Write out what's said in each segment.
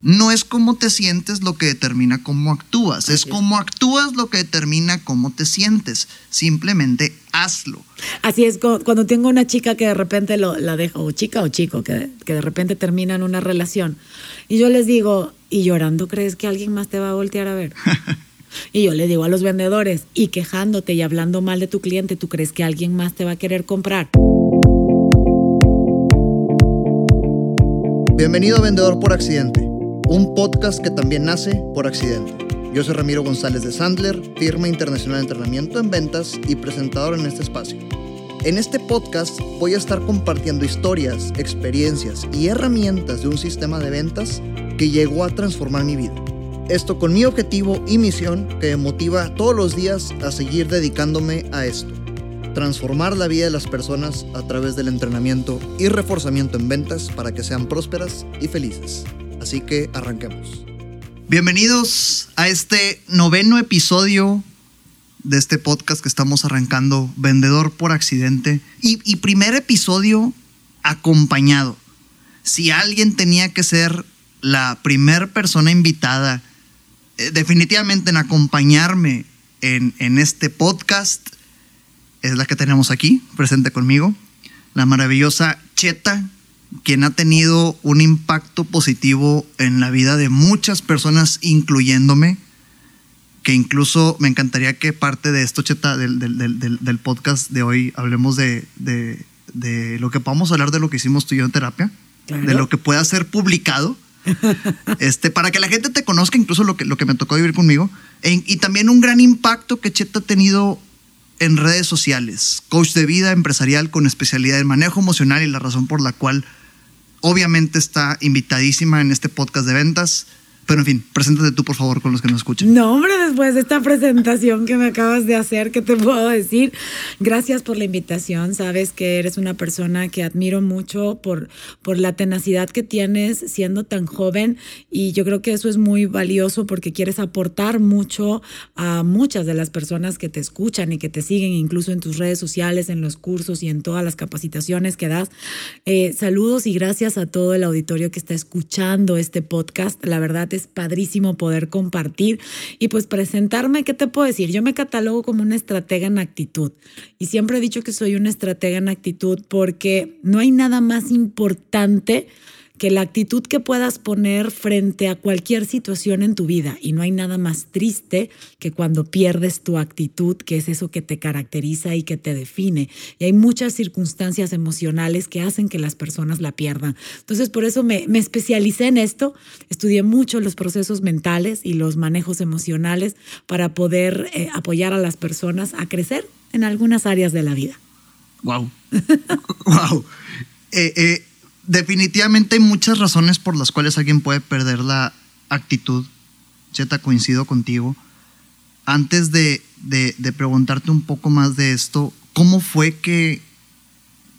No es cómo te sientes lo que determina cómo actúas, es cómo actúas lo que determina cómo te sientes. Simplemente hazlo. Así es, cuando tengo una chica que de repente lo, la dejo, o chica o chico, que, que de repente terminan una relación, y yo les digo, ¿y llorando crees que alguien más te va a voltear a ver? Y yo le digo a los vendedores, y quejándote y hablando mal de tu cliente, ¿tú crees que alguien más te va a querer comprar? Bienvenido a Vendedor por Accidente un podcast que también nace por accidente. Yo soy Ramiro González de Sandler, firma internacional de entrenamiento en ventas y presentador en este espacio. En este podcast voy a estar compartiendo historias, experiencias y herramientas de un sistema de ventas que llegó a transformar mi vida. Esto con mi objetivo y misión que me motiva todos los días a seguir dedicándome a esto. Transformar la vida de las personas a través del entrenamiento y reforzamiento en ventas para que sean prósperas y felices. Así que arranquemos. Bienvenidos a este noveno episodio de este podcast que estamos arrancando, Vendedor por Accidente, y, primer episodio acompañado. Si alguien tenía que ser la primer persona invitada, eh, definitivamente en acompañarme en, en este podcast, es la que tenemos aquí, presente conmigo, la maravillosa Cheta quien ha tenido un impacto positivo en la vida de muchas personas, incluyéndome, que incluso me encantaría que parte de esto, Cheta, del, podcast de hoy, hablemos de, lo que podamos hablar de lo que hicimos tú y yo en terapia, de lo que pueda ser publicado, este, para que la gente te conozca, incluso lo que, lo que me tocó vivir conmigo, y también un gran impacto que Cheta ha tenido en redes sociales, coach de vida empresarial con especialidad en manejo emocional y la razón por la cual obviamente está invitadísima en este podcast de ventas. Pero en fin, preséntate tú, por favor, con los que nos escuchan. No, hombre, después de esta presentación que me acabas de hacer, ¿qué te puedo decir? Gracias por la invitación. Sabes que eres una persona que admiro mucho por, por la tenacidad que tienes siendo tan joven y yo creo que eso es muy valioso porque quieres aportar mucho a muchas de las personas que te escuchan y que te siguen, incluso en tus redes sociales, en los cursos y en todas las capacitaciones que das. Eh, saludos y gracias a todo el auditorio que está escuchando este podcast. La verdad es padrísimo poder compartir y pues presentarme, ¿qué te puedo decir? Yo me catalogo como una estratega en actitud y siempre he dicho que soy una estratega en actitud porque no hay nada más importante que la actitud que puedas poner frente a cualquier situación en tu vida. Y no hay nada más triste que cuando pierdes tu actitud, que es eso que te caracteriza y que te define. Y hay muchas circunstancias emocionales que hacen que las personas la pierdan. Entonces, por eso me, especialicé en esto. Estudié mucho los procesos mentales y los manejos emocionales para poder eh, apoyar a las personas a crecer en algunas áreas de la vida. Wow. wow. Eh, eh, definitivamente hay muchas razones por las cuales alguien puede perder la actitud. Cheta, coincido contigo. Antes de, preguntarte un poco más de esto, ¿cómo fue que,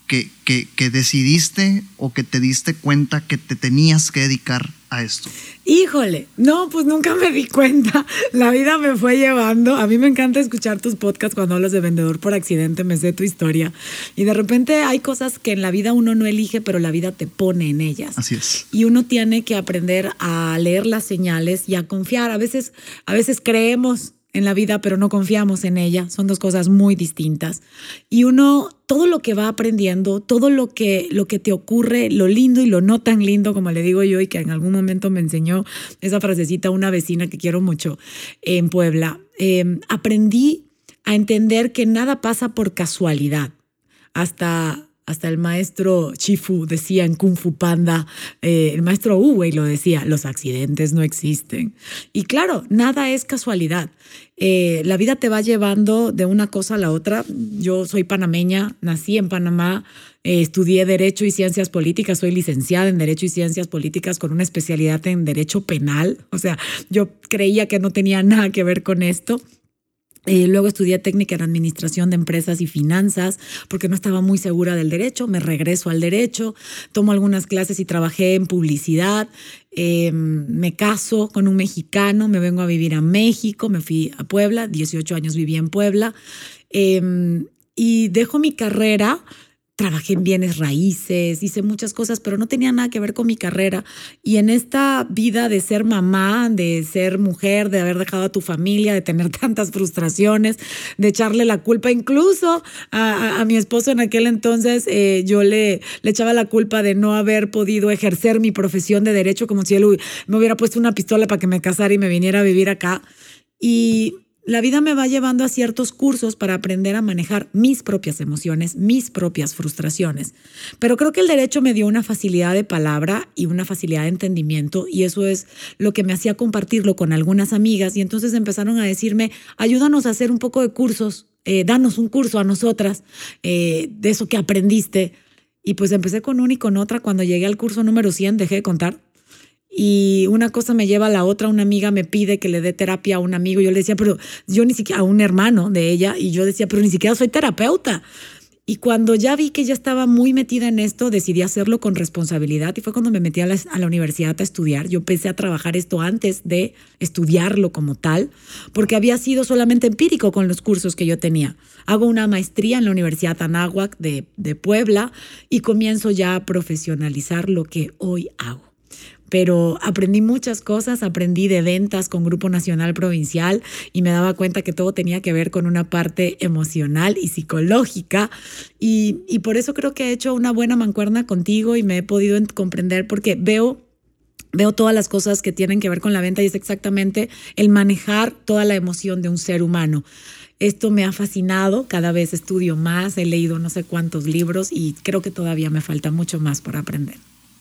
que, que decidiste o que te diste cuenta que te tenías que dedicar a esto? Híjole, no, pues nunca me di cuenta. La vida me fue llevando. A mí me encanta escuchar tus podcasts cuando hablas de vendedor por accidente, me sé tu historia. Y de repente hay cosas que en la vida uno no elige, pero la vida te pone en ellas. Así es. Y uno tiene que aprender a leer las señales y a confiar. A veces, a veces creemos en la vida, pero no confiamos en ella. Son dos cosas muy distintas. Y uno, todo lo que va aprendiendo, todo lo que, lo que te ocurre, lo lindo y lo no tan lindo, como le digo yo, y que en algún momento me enseñó esa frasecita una vecina que quiero mucho en Puebla, em, aprendí a entender que nada pasa por casualidad. Hasta hasta el maestro Chifu decía en Kung Fu Panda, eh, el maestro Uwei lo decía, los accidentes no existen. Y claro, nada es casualidad. Eh, la vida te va llevando de una cosa a la otra. Yo soy panameña, nací en Panamá, eh, estudié Derecho y Ciencias Políticas, soy licenciada en Derecho y Ciencias Políticas con una especialidad en Derecho Penal. O sea, yo creía que no tenía nada que ver con esto. Eh, luego estudié técnica en administración de empresas y finanzas porque no estaba muy segura del derecho. Me regreso al derecho, tomo algunas clases y trabajé en publicidad. Em, me caso con un mexicano, me vengo a vivir a México, me fui a Puebla, 18 años viví en Puebla. Em, y dejo mi carrera trabajé en bienes raíces, hice muchas cosas, pero no tenía nada que ver con mi carrera. Y en esta vida de ser mamá, de ser mujer, de haber dejado a tu familia, de tener tantas frustraciones, de echarle la culpa, incluso a, mi esposo en aquel entonces, eh, yo le, le echaba la culpa de no haber podido ejercer mi profesión de derecho, como si él me hubiera puesto una pistola para que me casara y me viniera a vivir acá. Y la vida me va llevando a ciertos cursos para aprender a manejar mis propias emociones, mis propias frustraciones. Pero creo que el derecho me dio una facilidad de palabra y una facilidad de entendimiento y eso es lo que me hacía compartirlo con algunas amigas y entonces empezaron a decirme, ayúdanos a hacer un poco de cursos, eh, danos un curso a nosotras eh, de eso que aprendiste. Y pues empecé con una y con otra. Cuando llegué al curso número 100, dejé de contar y una cosa me lleva a la otra, una amiga me pide que le dé terapia a un amigo, yo le decía, pero yo ni siquiera, a un hermano de ella, y yo decía, pero ni siquiera soy terapeuta. Y cuando ya vi que ya estaba muy metida en esto, decidí hacerlo con responsabilidad y fue cuando me metí a la, universidad a estudiar. Yo empecé a trabajar esto antes de estudiarlo como tal, porque había sido solamente empírico con los cursos que yo tenía. Hago una maestría en la Universidad Anáhuac de Puebla y comienzo ya a profesionalizar lo que hoy hago pero aprendí muchas cosas, aprendí de ventas con Grupo Nacional Provincial y me daba cuenta que todo tenía que ver con una parte emocional y psicológica y, por eso creo que he hecho una buena mancuerna contigo y me he podido comprender porque veo veo todas las cosas que tienen que ver con la venta y es exactamente el manejar toda la emoción de un ser humano. Esto me ha fascinado, cada vez estudio más, he leído no sé cuántos libros y creo que todavía me falta mucho más por aprender.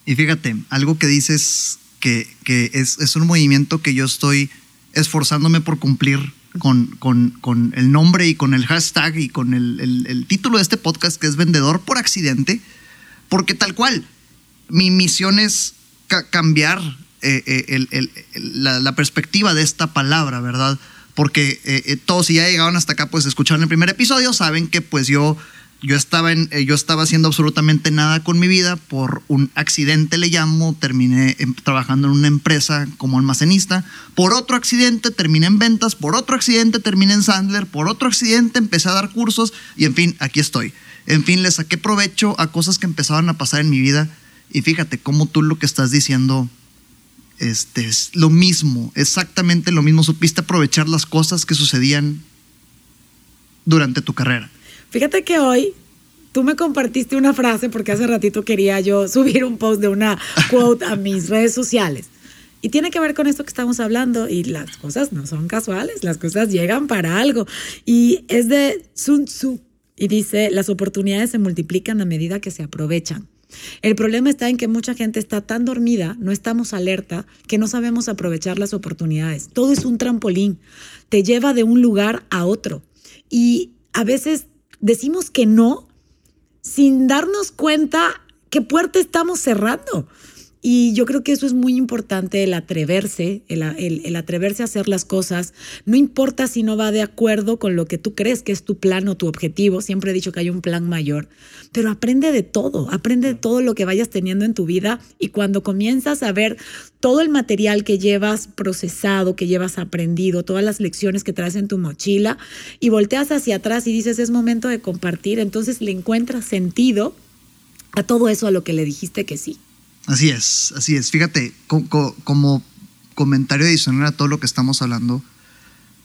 Y fíjate, algo que dices que, es, un movimiento que yo estoy esforzándome por cumplir con, con, el nombre y con el hashtag y con el, título de este podcast que es Vendedor por Accidente, porque tal cual, mi misión es cambiar eh, eh, la, perspectiva de esta palabra, ¿verdad? Porque eh, todos si ya llegaron hasta acá, pues escucharon el primer episodio, saben que pues yo yo estaba, eh, yo estaba haciendo absolutamente nada con mi vida por un accidente, le llamo, terminé trabajando en una empresa como almacenista, por otro accidente terminé en ventas, por otro accidente terminé en Sandler, por otro accidente empecé a dar cursos y en fin, aquí estoy. En fin, le saqué provecho a cosas que empezaban a pasar en mi vida y fíjate cómo tú lo que estás diciendo este, es lo mismo, exactamente lo mismo, supiste aprovechar las cosas que sucedían durante tu carrera. Fíjate que hoy tú me compartiste una frase porque hace ratito quería yo subir un post de una quote a mis redes sociales. Y tiene que ver con esto que estamos hablando y las cosas no son casuales, las cosas llegan para algo. Y es de Sun Tzu y dice, las oportunidades se multiplican a medida que se aprovechan. El problema está en que mucha gente está tan dormida, no estamos alerta, que no sabemos aprovechar las oportunidades. Todo es un trampolín, te lleva de un lugar a otro. Y a veces decimos que no sin darnos cuenta qué puerta estamos cerrando. Y yo creo que eso es muy importante, el atreverse, el, atreverse a hacer las cosas. No importa si no va de acuerdo con lo que tú crees que es tu plan o tu objetivo. Siempre he dicho que hay un plan mayor. Pero aprende de todo, aprende de todo lo que vayas teniendo en tu vida. Y cuando comienzas a ver todo el material que llevas procesado, que llevas aprendido, todas las lecciones que traes en tu mochila, y volteas hacia atrás y dices, es momento de compartir, entonces le encuentras sentido a todo eso a lo que le dijiste que sí. Así es, así es. Fíjate, como comentario adicional a todo lo que estamos hablando,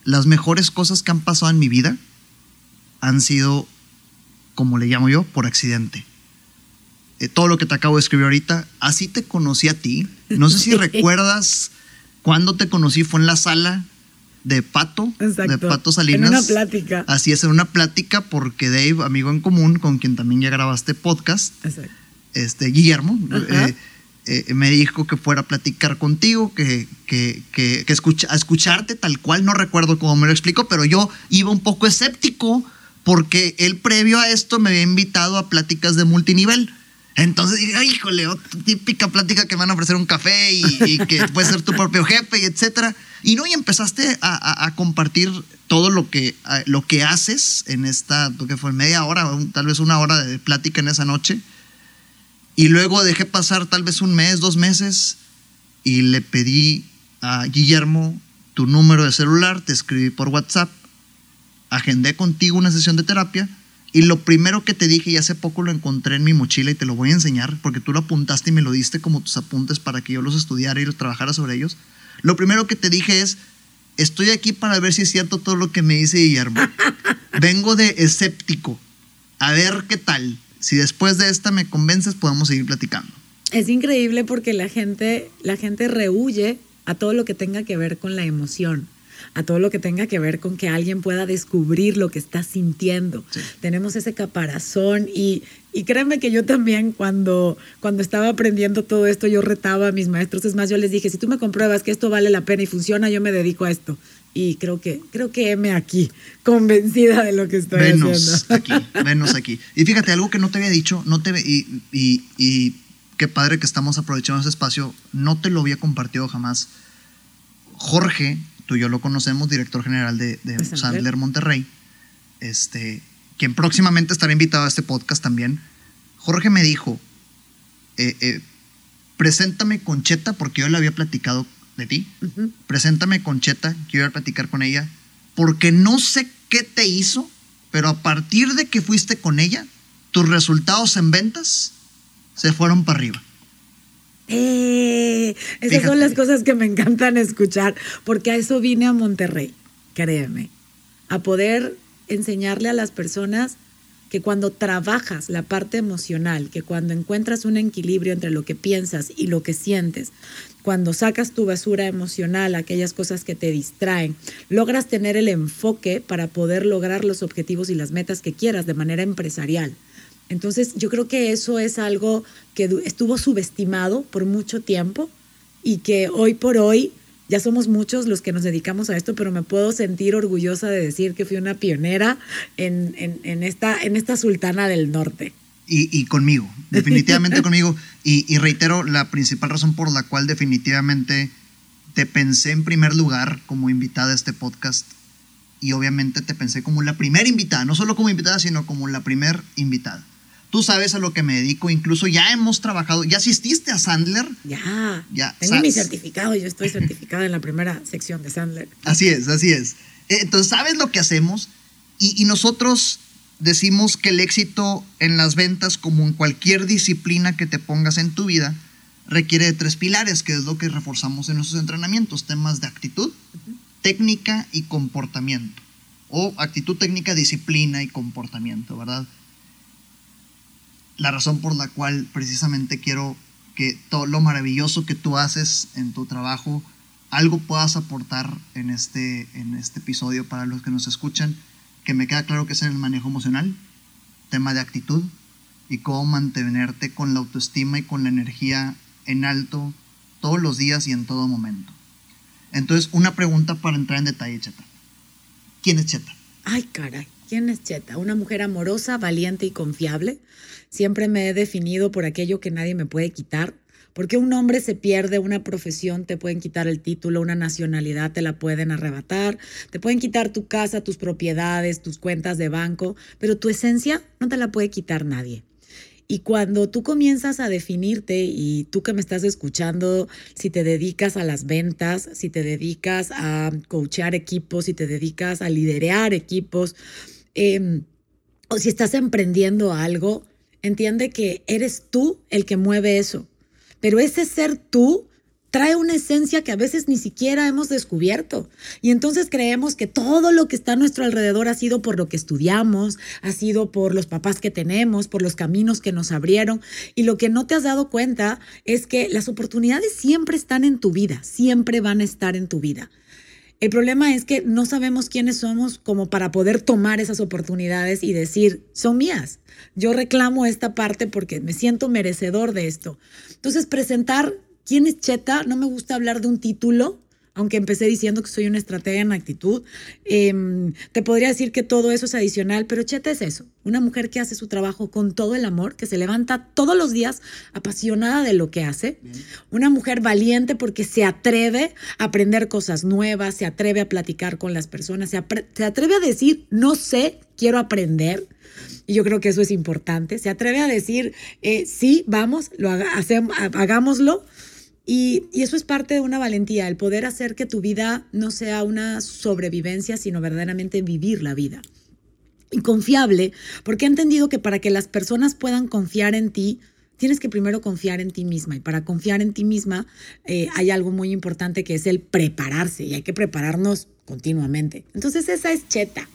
las mejores cosas que han pasado en mi vida han sido, como le llamo yo, por accidente. Eh, todo lo que te acabo de escribir ahorita, así te conocí a ti. No sé si recuerdas cuando te conocí, fue en la sala de Pato, de Pato Salinas. En una plática. Así es, en una plática porque Dave, amigo en común, con quien también ya grabaste podcast, este, Guillermo, eh, me dijo que fuera a platicar contigo, que, que, que, escucha, a escucharte tal cual, no recuerdo cómo me lo explicó, pero yo iba un poco escéptico porque él previo a esto me había invitado a pláticas de multinivel. Entonces dije, híjole, típica plática que van a ofrecer un café y, que puedes ser tu propio jefe y etcétera. Y no, y empezaste a, a, compartir todo lo que, lo que haces en esta, que fue media hora, tal vez una hora de plática en esa noche. Y luego dejé pasar tal vez un mes, dos meses y le pedí a Guillermo tu número de celular, te escribí por WhatsApp, agendé contigo una sesión de terapia Y lo primero que te dije, y hace poco lo encontré en mi mochila y te lo voy a enseñar, porque tú lo apuntaste y me lo diste como tus apuntes para que yo los estudiara y los trabajara sobre ellos. Lo primero que te dije es, estoy aquí para ver si es cierto todo lo que me dice Guillermo. Vengo de escéptico. A ver qué tal. Si después de esta me convences, podemos seguir platicando. Es increíble porque la gente, la gente rehuye a todo lo que tenga que ver con la emoción a todo lo que tenga que ver con que alguien pueda descubrir lo que está sintiendo. Tenemos ese caparazón y, y créanme que yo también cuando, cuando estaba aprendiendo todo esto, yo retaba a mis maestros. Es más, yo les dije, si tú me compruebas que esto vale la pena y funciona, yo me dedico a esto. Y creo que, creo que heme aquí, convencida de lo que estoy venos haciendo. aquí, venos aquí. Y fíjate, algo que no te había dicho, no te y, y, y qué padre que estamos aprovechando ese espacio, no te lo había compartido jamás. Jorge tú y yo lo conocemos, director general de, Sandler Monterrey, este, quien próximamente estará invitado a este podcast también. Jorge me dijo, eh, eh, preséntame con Cheta, porque yo le había platicado de ti. Preséntame con Cheta, quiero ir a platicar con ella, porque no sé qué te hizo, pero a partir de que fuiste con ella, tus resultados en ventas se fueron para arriba. Eh, esas son las cosas que me encantan escuchar, porque a eso vine a Monterrey, créeme, a poder enseñarle a las personas que cuando trabajas la parte emocional, que cuando encuentras un equilibrio entre lo que piensas y lo que sientes, cuando sacas tu basura emocional, aquellas cosas que te distraen, logras tener el enfoque para poder lograr los objetivos y las metas que quieras de manera empresarial. Entonces yo creo que eso es algo que estuvo subestimado por mucho tiempo y que hoy por hoy ya somos muchos los que nos dedicamos a esto, pero me puedo sentir orgullosa de decir que fui una pionera en, esta, en esta sultana del norte. Y, conmigo, definitivamente conmigo. Y, y, reitero la principal razón por la cual definitivamente te pensé en primer lugar como invitada a este podcast. Y obviamente te pensé como la primera invitada, no solo como invitada, sino como la primera invitada. Tú sabes a lo que me dedico, incluso ya hemos trabajado, ya asististe a Sandler. Ya, ya. Tengo mi certificado, yo estoy certificada en la primera sección de Sandler. Así es, así es. Eh, entonces, sabes lo que hacemos y, y nosotros decimos que el éxito en las ventas, como en cualquier disciplina que te pongas en tu vida, requiere de tres pilares, que es lo que reforzamos en nuestros entrenamientos, temas de actitud, técnica y comportamiento. O actitud técnica, disciplina y comportamiento, ¿verdad? La razón por la cual precisamente quiero que todo lo maravilloso que tú haces en tu trabajo, algo puedas aportar en este, en este episodio para los que nos escuchan, que me queda claro que es en el manejo emocional, tema de actitud y cómo mantenerte con la autoestima y con la energía en alto todos los días y en todo momento. Entonces, una pregunta para entrar en detalle, Cheta. ¿Quién es Cheta? Ay, caray, ¿quién Cheta? Una mujer amorosa, valiente y confiable Siempre me he definido por aquello que nadie me puede quitar. Porque un hombre se pierde, una profesión, te pueden quitar el título, una nacionalidad te la pueden arrebatar, te pueden quitar tu casa, tus propiedades, tus cuentas de banco, pero tu esencia no te la puede quitar nadie. Y cuando tú comienzas a definirte y tú que me estás escuchando, si te dedicas a las ventas, si te dedicas a coachear equipos, si te dedicas a liderar equipos, em, o si estás emprendiendo algo, entiende que eres tú el que mueve eso. Pero ese ser tú trae una esencia que a veces ni siquiera hemos descubierto. Y entonces creemos que todo lo que está a nuestro alrededor ha sido por lo que estudiamos, ha sido por los papás que tenemos, por los caminos que nos abrieron. Y lo que no te has dado cuenta es que las oportunidades siempre están en tu vida, siempre van a estar en tu vida. El problema es que no sabemos quiénes somos como para poder tomar esas oportunidades y decir, son mías. Yo reclamo esta parte porque me siento merecedor de esto. Entonces, presentar quién es Cheta, no me gusta hablar de un título, aunque empecé diciendo que soy una estratega en actitud, em, te podría decir que todo eso es adicional, pero Cheta es eso, una mujer que hace su trabajo con todo el amor, que se levanta todos los días apasionada de lo que hace, una mujer valiente porque se atreve a aprender cosas nuevas, se atreve a platicar con las personas, se, atreve a decir, no sé, quiero aprender. Y yo creo que eso es importante. Se atreve a decir, eh, sí, vamos, lo hacemos, hagámoslo y, eso es parte de una valentía, el poder hacer que tu vida no sea una sobrevivencia, sino verdaderamente vivir la vida. y confiable, porque he entendido que para que las personas puedan confiar en ti, tienes que primero confiar en ti misma. Y para confiar en ti misma eh, hay algo muy importante que es el prepararse y hay que prepararnos continuamente. Entonces esa es Cheta.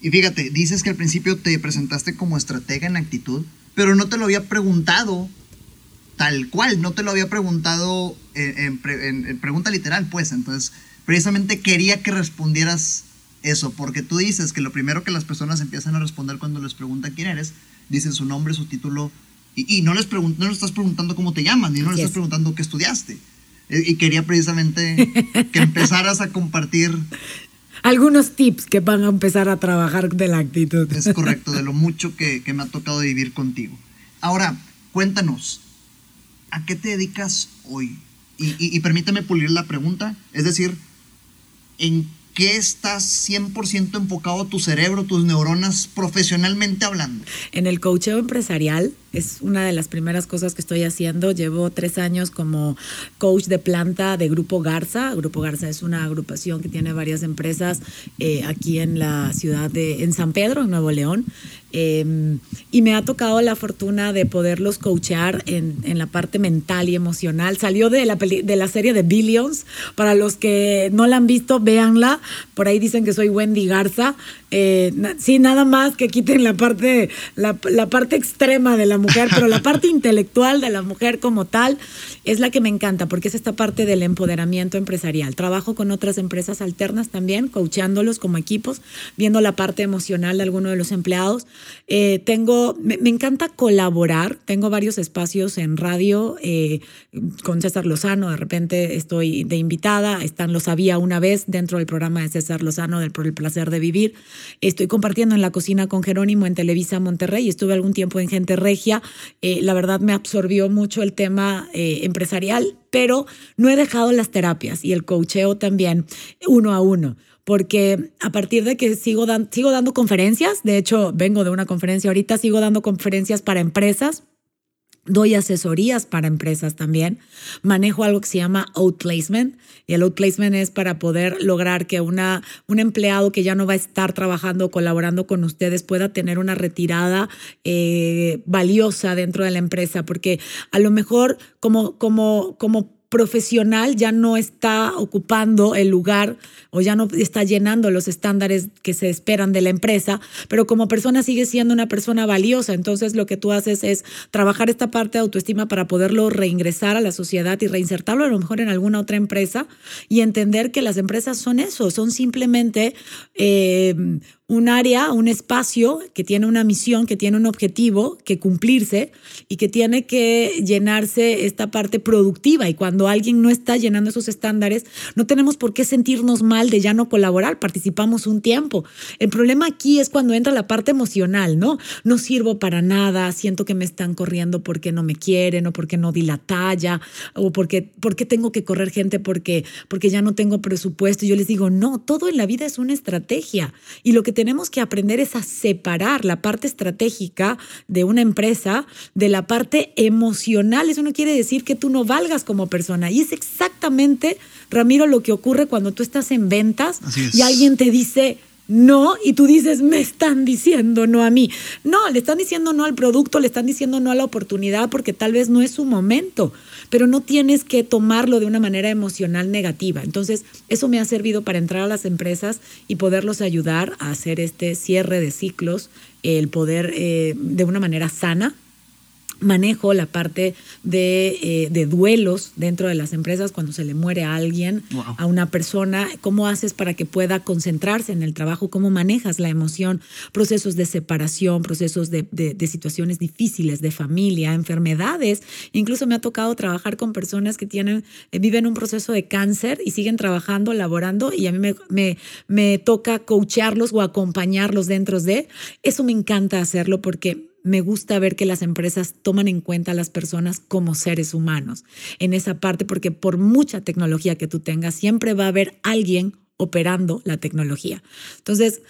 Y fíjate, dices que al principio te presentaste como estratega en actitud, pero no te lo había preguntado tal cual, no te lo había preguntado en, pregunta literal, pues. Entonces, precisamente quería que respondieras eso, porque tú dices que lo primero que las personas empiezan a responder cuando les preguntan quién eres, dicen su nombre, su título, y, no, les no les estás preguntando cómo te llaman, ni no les estás preguntando qué estudiaste. E, y quería precisamente que empezaras a compartir algunos tips que van a empezar a trabajar de la actitud. Es correcto, de lo mucho que, me ha tocado vivir contigo. Ahora, cuéntanos, ¿a qué te dedicas hoy? Y, y permíteme pulir la pregunta, es decir, ¿en qué estás 100% enfocado tu cerebro, tus neuronas, profesionalmente hablando? En el coacheo empresarial es una de las primeras cosas que estoy haciendo. Llevo tres años como coach de planta de Grupo Garza. Grupo Garza es una agrupación que tiene varias empresas eh, aquí en la ciudad de en San Pedro, en Nuevo León. Em, y me ha tocado la fortuna de poderlos coachear en, en la parte mental y emocional. Salió de la, de la serie de Billions. Para los que no la han visto, véanla. Por ahí dicen que soy Wendy Garza. Eh, sí, nada más que quiten la parte, la, la parte extrema de la mujer, pero la parte intelectual de la mujer como tal es la que me encanta, porque es esta parte del empoderamiento empresarial. Trabajo con otras empresas alternas también, coachándolos como equipos, viendo la parte emocional de alguno de los empleados. Eh, tengo, me, encanta colaborar, tengo varios espacios en radio eh, con César Lozano, de repente estoy de invitada, están, lo sabía una vez dentro del programa de César Lozano del Por el Placer de Vivir. Estoy compartiendo en la cocina con Jerónimo en Televisa Monterrey, estuve algún tiempo en Gente Regia eh, la verdad me absorbió mucho el tema empresarial, pero no he dejado las terapias y el coacheo también uno a uno porque a partir de que sigo, sigo dando conferencias, de hecho vengo de una conferencia ahorita, sigo dando conferencias para empresas, Doy asesorías para empresas también. Manejo algo que se llama outplacement y el outplacement es para poder lograr que una, un empleado que ya no va a estar trabajando colaborando con ustedes pueda tener una retirada eh, valiosa dentro de la empresa, porque a lo mejor como, como, como profesional ya no está ocupando el lugar o ya no está llenando los estándares que se esperan de la empresa, pero como persona sigue siendo una persona valiosa. Entonces lo que tú haces es trabajar esta parte de autoestima para poderlo reingresar a la sociedad y reinsertarlo a lo mejor en alguna otra empresa y entender que las empresas son eso, son simplemente eh, un área, un espacio que tiene una misión, que tiene un objetivo que cumplirse y que tiene que llenarse esta parte productiva. Y cuando alguien no está llenando esos estándares, no tenemos por qué sentirnos mal de ya no colaborar, participamos un tiempo. El problema aquí es cuando entra la parte emocional, ¿no? No sirvo para nada, siento que me están corriendo porque no me quieren o porque no di la talla o porque, porque tengo que correr gente porque, porque ya no tengo presupuesto. Y yo les digo, no, todo en la vida es una estrategia. Y lo que tenemos que aprender es a separar la parte estratégica de una empresa de la parte emocional. Eso no quiere decir que tú no valgas como persona. Y es exactamente, Ramiro, lo que ocurre cuando tú estás en ventas y alguien te dice, no y tú dices, me están diciendo no a mí. No, le están diciendo no al producto, le están diciendo no a la oportunidad porque tal vez no es su momento pero no tienes que tomarlo de una manera emocional negativa. Entonces, eso me ha servido para entrar a las empresas y poderlos ayudar a hacer este cierre de ciclos, el poder eh, de una manera sana manejo la parte de, eh, de, duelos dentro de las empresas cuando se le muere a alguien, a una persona, cómo haces para que pueda concentrarse en el trabajo, cómo manejas la emoción, procesos de separación, procesos de, de, situaciones difíciles de familia, enfermedades. Incluso me ha tocado trabajar con personas que tienen, eh, viven un proceso de cáncer y siguen trabajando, laborando, y a mí me, me, me toca coacharlos o acompañarlos dentro de. Eso me encanta hacerlo porque me gusta ver que las empresas toman en cuenta a las personas como seres humanos en esa parte, porque por mucha tecnología que tú tengas, siempre va a haber alguien operando la tecnología. Entonces,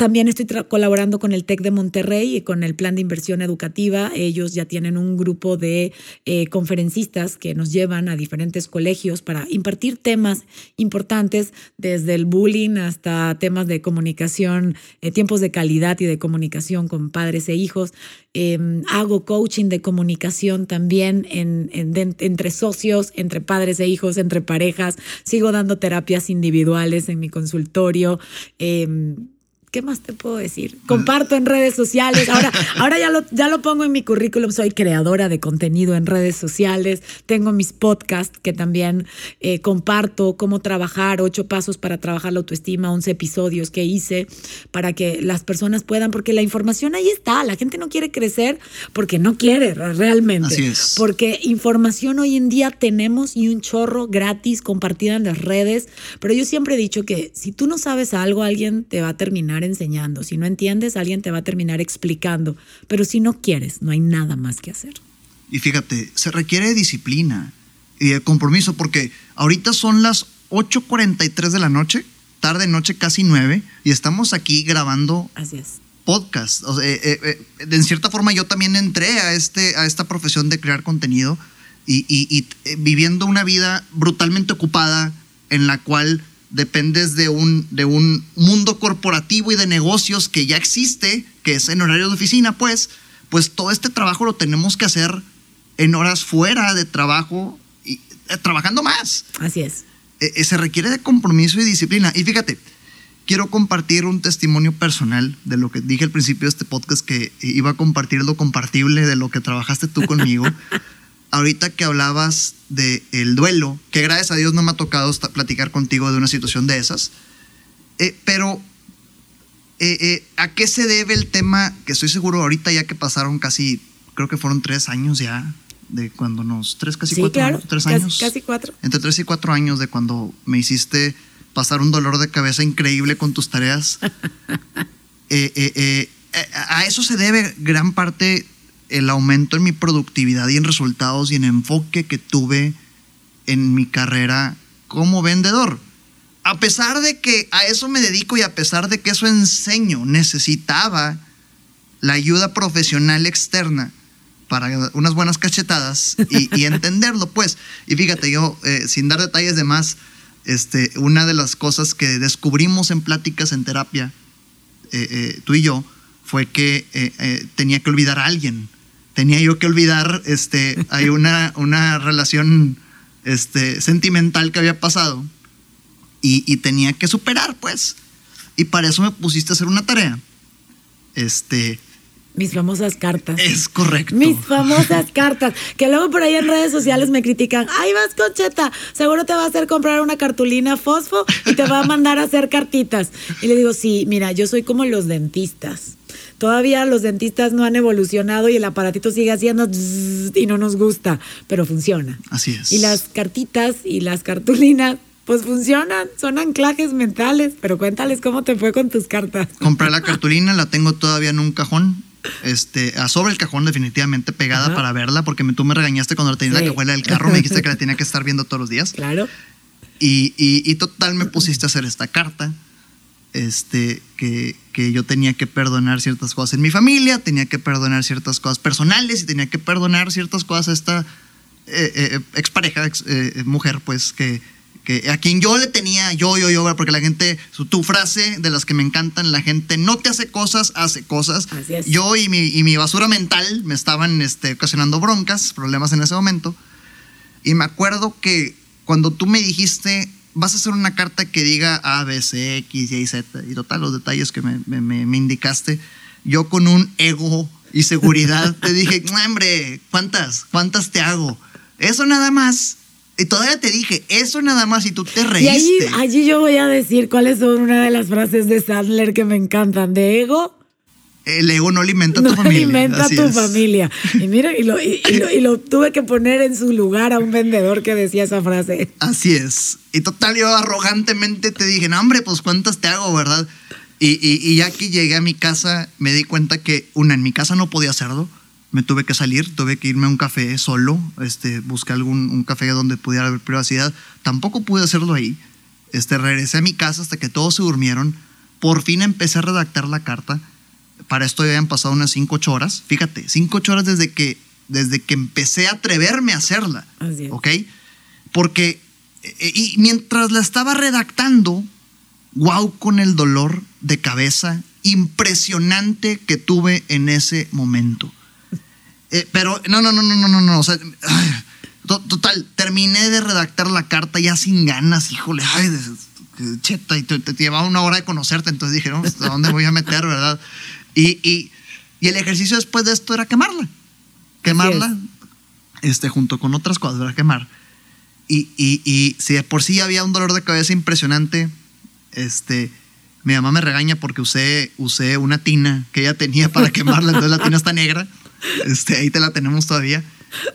también estoy colaborando con el TEC de Monterrey y con el Plan de Inversión Educativa. Ellos ya tienen un grupo de eh, conferencistas que nos llevan a diferentes colegios para impartir temas importantes, desde el bullying hasta temas de comunicación, eh, tiempos de calidad y de comunicación con padres e hijos. Em, hago coaching de comunicación también en, entre socios, entre padres e hijos, entre parejas. Sigo dando terapias individuales en mi consultorio. ¿Qué más te puedo decir? Comparto en redes sociales. Ahora, ahora ya, lo, ya lo pongo en mi currículum. Soy creadora de contenido en redes sociales. Tengo mis podcasts que también eh, comparto cómo trabajar, ocho pasos para trabajar la autoestima, once episodios que hice para que las personas puedan, porque la información ahí está. La gente no quiere crecer porque no quiere realmente. Así es. Porque información hoy en día tenemos y un chorro gratis compartida en las redes. Pero yo siempre he dicho que si tú no sabes algo, alguien te va a terminar enseñando. Si no entiendes, alguien te va a terminar explicando. Pero si no quieres, no hay nada más que hacer. Y fíjate, se requiere disciplina y de compromiso, porque ahorita son las 8.43 de la noche, tarde, noche, casi 9, y estamos aquí grabando Así es. podcast. O eh, eh, eh, en cierta forma yo también entré a, este, a esta profesión de crear contenido y, y viviendo una vida brutalmente ocupada en la cual dependes de un, de un mundo corporativo y de negocios que ya existe, que es en horario de oficina, pues, pues todo este trabajo lo tenemos que hacer en horas fuera de trabajo y eh, trabajando más. Así es. Eh, eh, se requiere de compromiso y disciplina. Y fíjate, quiero compartir un testimonio personal de lo que dije al principio de este podcast, que iba a compartir lo compartible de lo que trabajaste tú conmigo. ahorita que hablabas del el duelo, que gracias a Dios no me ha tocado platicar contigo de una situación de esas, eh, pero eh, eh, ¿a qué se debe el tema? Que estoy seguro ahorita ya que pasaron casi, creo que fueron tres años ya, de cuando nos, tres, casi cuatro años, tres años. Casi cuatro. Entre tres y cuatro años de cuando me hiciste pasar un dolor de cabeza increíble con tus tareas. a eso se debe gran parte el aumento en mi productividad y en resultados y en enfoque que tuve en mi carrera como vendedor. A pesar de que a eso me dedico y a pesar de que eso enseño, necesitaba la ayuda profesional externa para unas buenas cachetadas y, entenderlo, pues. Y fíjate, yo, eh, sin dar detalles de más, este, una de las cosas que descubrimos en pláticas en terapia, eh, eh, tú y yo, fue que tenía que olvidar a alguien tenía yo que olvidar, este, hay una, una relación este, sentimental que había pasado y, tenía que superar, pues. Y para eso me pusiste a hacer una tarea. Este. Mis famosas cartas. Es correcto. Mis famosas cartas. Que luego por ahí en redes sociales me critican. Ay, vas, Concheta. Seguro te va a hacer comprar una cartulina fosfo y te va a mandar a hacer cartitas. Y le digo, sí, mira, yo soy como los dentistas. Todavía los dentistas no han evolucionado y el aparatito sigue haciendo y no nos gusta, pero funciona. Así es. Y las cartitas y las cartulinas pues funcionan, son anclajes mentales, pero cuéntales cómo te fue con tus cartas. Compré la cartulina, la tengo todavía en un cajón, este, sobre el cajón definitivamente pegada para verla, porque tú me regañaste cuando la tenía en la cajuela del carro, me dijiste que la tenía que estar viendo todos los días. Claro. Y, y, y total me pusiste a hacer esta carta este, que, que, yo tenía que perdonar ciertas cosas en mi familia, tenía que perdonar ciertas cosas personales y tenía que perdonar ciertas cosas a esta eh, eh, expareja, eh, mujer, pues, que, que, a quien yo le tenía yo, yo, yo, porque la gente, tu frase de las que me encantan, la gente no te hace cosas, hace cosas. Yo y mi, y mi, basura mental me estaban este, ocasionando broncas, problemas en ese momento. Y me acuerdo que cuando tú me dijiste, vas a hacer una carta que diga A, B, C, X, Y, Z, y total, los detalles que me, me, indicaste. Yo con un ego y seguridad te dije, hombre, ¿cuántas? ¿Cuántas te hago? Eso nada más. Y todavía te dije, eso nada más, y tú te reíste. Y allí yo voy a decir cuáles son una de las frases de Sandler que me encantan. De ego, el ego no alimenta a tu familia. alimenta a tu familia. Y mira, y lo, y, lo, tuve que poner en su lugar a un vendedor que decía esa frase. Así es. Y total, yo arrogantemente te dije, no, hombre, pues cuántas te hago, ¿verdad? Y, y, ya que llegué a mi casa, me di cuenta que, una, en mi casa no podía hacerlo. Me tuve que salir, tuve que irme a un café solo, este, busqué algún un café donde pudiera haber privacidad. Tampoco pude hacerlo ahí. Este, regresé a mi casa hasta que todos se durmieron por fin empecé a redactar la carta. Para esto ya habían pasado unas 5, 8 horas. Fíjate, 5, 8 horas desde que, desde que empecé a atreverme a hacerla. Así es. ¿Ok? Porque, eh, y mientras la estaba redactando, wow con el dolor de cabeza impresionante que tuve en ese momento. Eh, pero no, no, no, no, no, no, no. O sea, ay, to- total, terminé de redactar la carta ya sin ganas, híjole, ay, de- cheta, y te, te llevaba una hora de conocerte, entonces dije, no, ¿a dónde voy a meter, verdad? Y, y, y el ejercicio después de esto era quemarla. Quemarla, este, junto con otras cosas, era quemar. Y, y, y si de por sí había un dolor de cabeza impresionante, este, mi mamá me regaña porque usé, usé una tina que ella tenía para quemarla, entonces la tina está negra. Este, ahí te la tenemos todavía.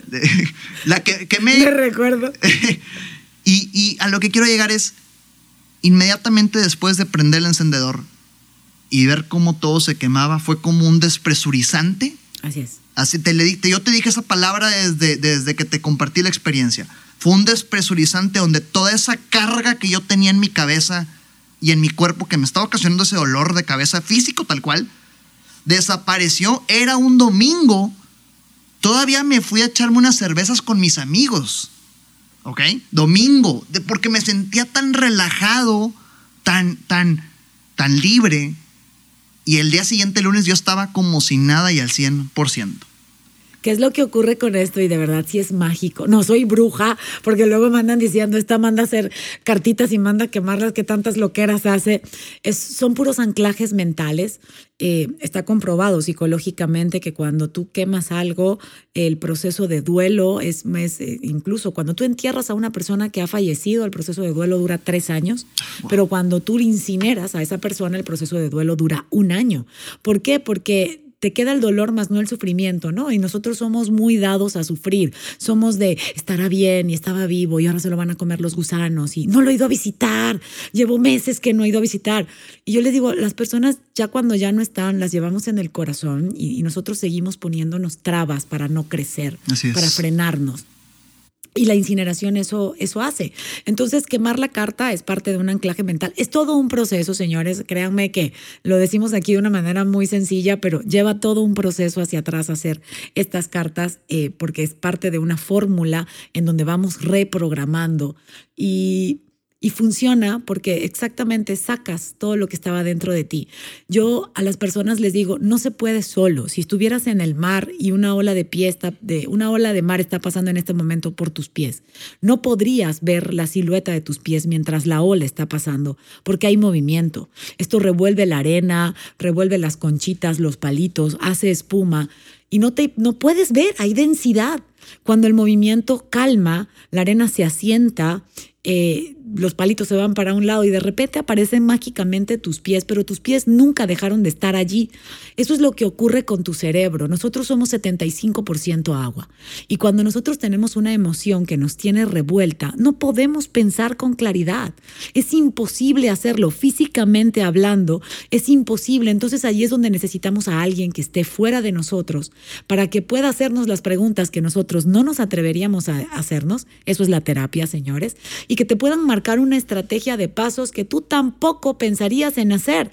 La que, que Me me... recuerdo. y, y a lo que quiero llegar es, inmediatamente después de prender el encendedor y ver cómo todo se quemaba, fue como un despresurizante. Así es. Así te le te- yo te dije esa palabra desde, desde que te compartí la experiencia. Fue un despresurizante donde toda esa carga que yo tenía en mi cabeza y en mi cuerpo que me estaba ocasionando ese dolor de cabeza físico tal cual, desapareció. Era un domingo. Todavía me fui a echarme unas cervezas con mis amigos. ¿Ok? Domingo. De, porque me sentía tan relajado, tan, tan, tan libre. Y el día siguiente, lunes, yo estaba como sin nada y al 100%. ¿Qué es lo que ocurre con esto? Y de verdad sí es mágico. No soy bruja, porque luego me andan diciendo, esta manda a hacer cartitas y manda a quemarlas, que tantas loqueras hace. Es, son puros anclajes mentales. Eh, está comprobado psicológicamente que cuando tú quemas algo, el proceso de duelo es, es, eh, incluso cuando tú entierras a una persona que ha fallecido, el proceso de duelo dura tres años, pero cuando tú incineras a esa persona, el proceso de duelo dura un año. ¿Por qué? Porque te queda el dolor más no el sufrimiento, ¿no? Y nosotros somos muy dados a sufrir. Somos de estará bien y estaba vivo y ahora se lo van a comer los gusanos y no lo he ido a visitar. Llevo meses que no he ido a visitar. Y yo les digo, las personas ya cuando ya no están, las llevamos en el corazón y, y nosotros seguimos poniéndonos trabas para no crecer, Así es. para frenarnos. Y la incineración eso, eso hace. Entonces, quemar la carta es parte de un anclaje mental. Es todo un proceso, señores. Créanme que lo decimos aquí de una manera muy sencilla, pero lleva todo un proceso hacia atrás hacer estas cartas eh, porque es parte de una fórmula en donde vamos reprogramando. Y y funciona porque exactamente sacas todo lo que estaba dentro de ti. Yo a las personas les digo, no se puede solo. Si estuvieras en el mar y una ola de pie está, de una ola de mar está pasando en este momento por tus pies, no podrías ver la silueta de tus pies mientras la ola está pasando, porque hay movimiento. Esto revuelve la arena, revuelve las conchitas, los palitos, hace espuma y no te no puedes ver, hay densidad. Cuando el movimiento calma, la arena se asienta, eh, los palitos se van para un lado y de repente aparecen mágicamente tus pies, pero tus pies nunca dejaron de estar allí. Eso es lo que ocurre con tu cerebro. Nosotros somos 75% agua. Y cuando nosotros tenemos una emoción que nos tiene revuelta, no podemos pensar con claridad. Es imposible hacerlo físicamente hablando, es imposible. Entonces allí es donde necesitamos a alguien que esté fuera de nosotros para que pueda hacernos las preguntas que nosotros no nos atreveríamos a hacernos. Eso es la terapia, señores. Y que te puedan marcar una estrategia de pasos que tú tampoco pensarías en hacer.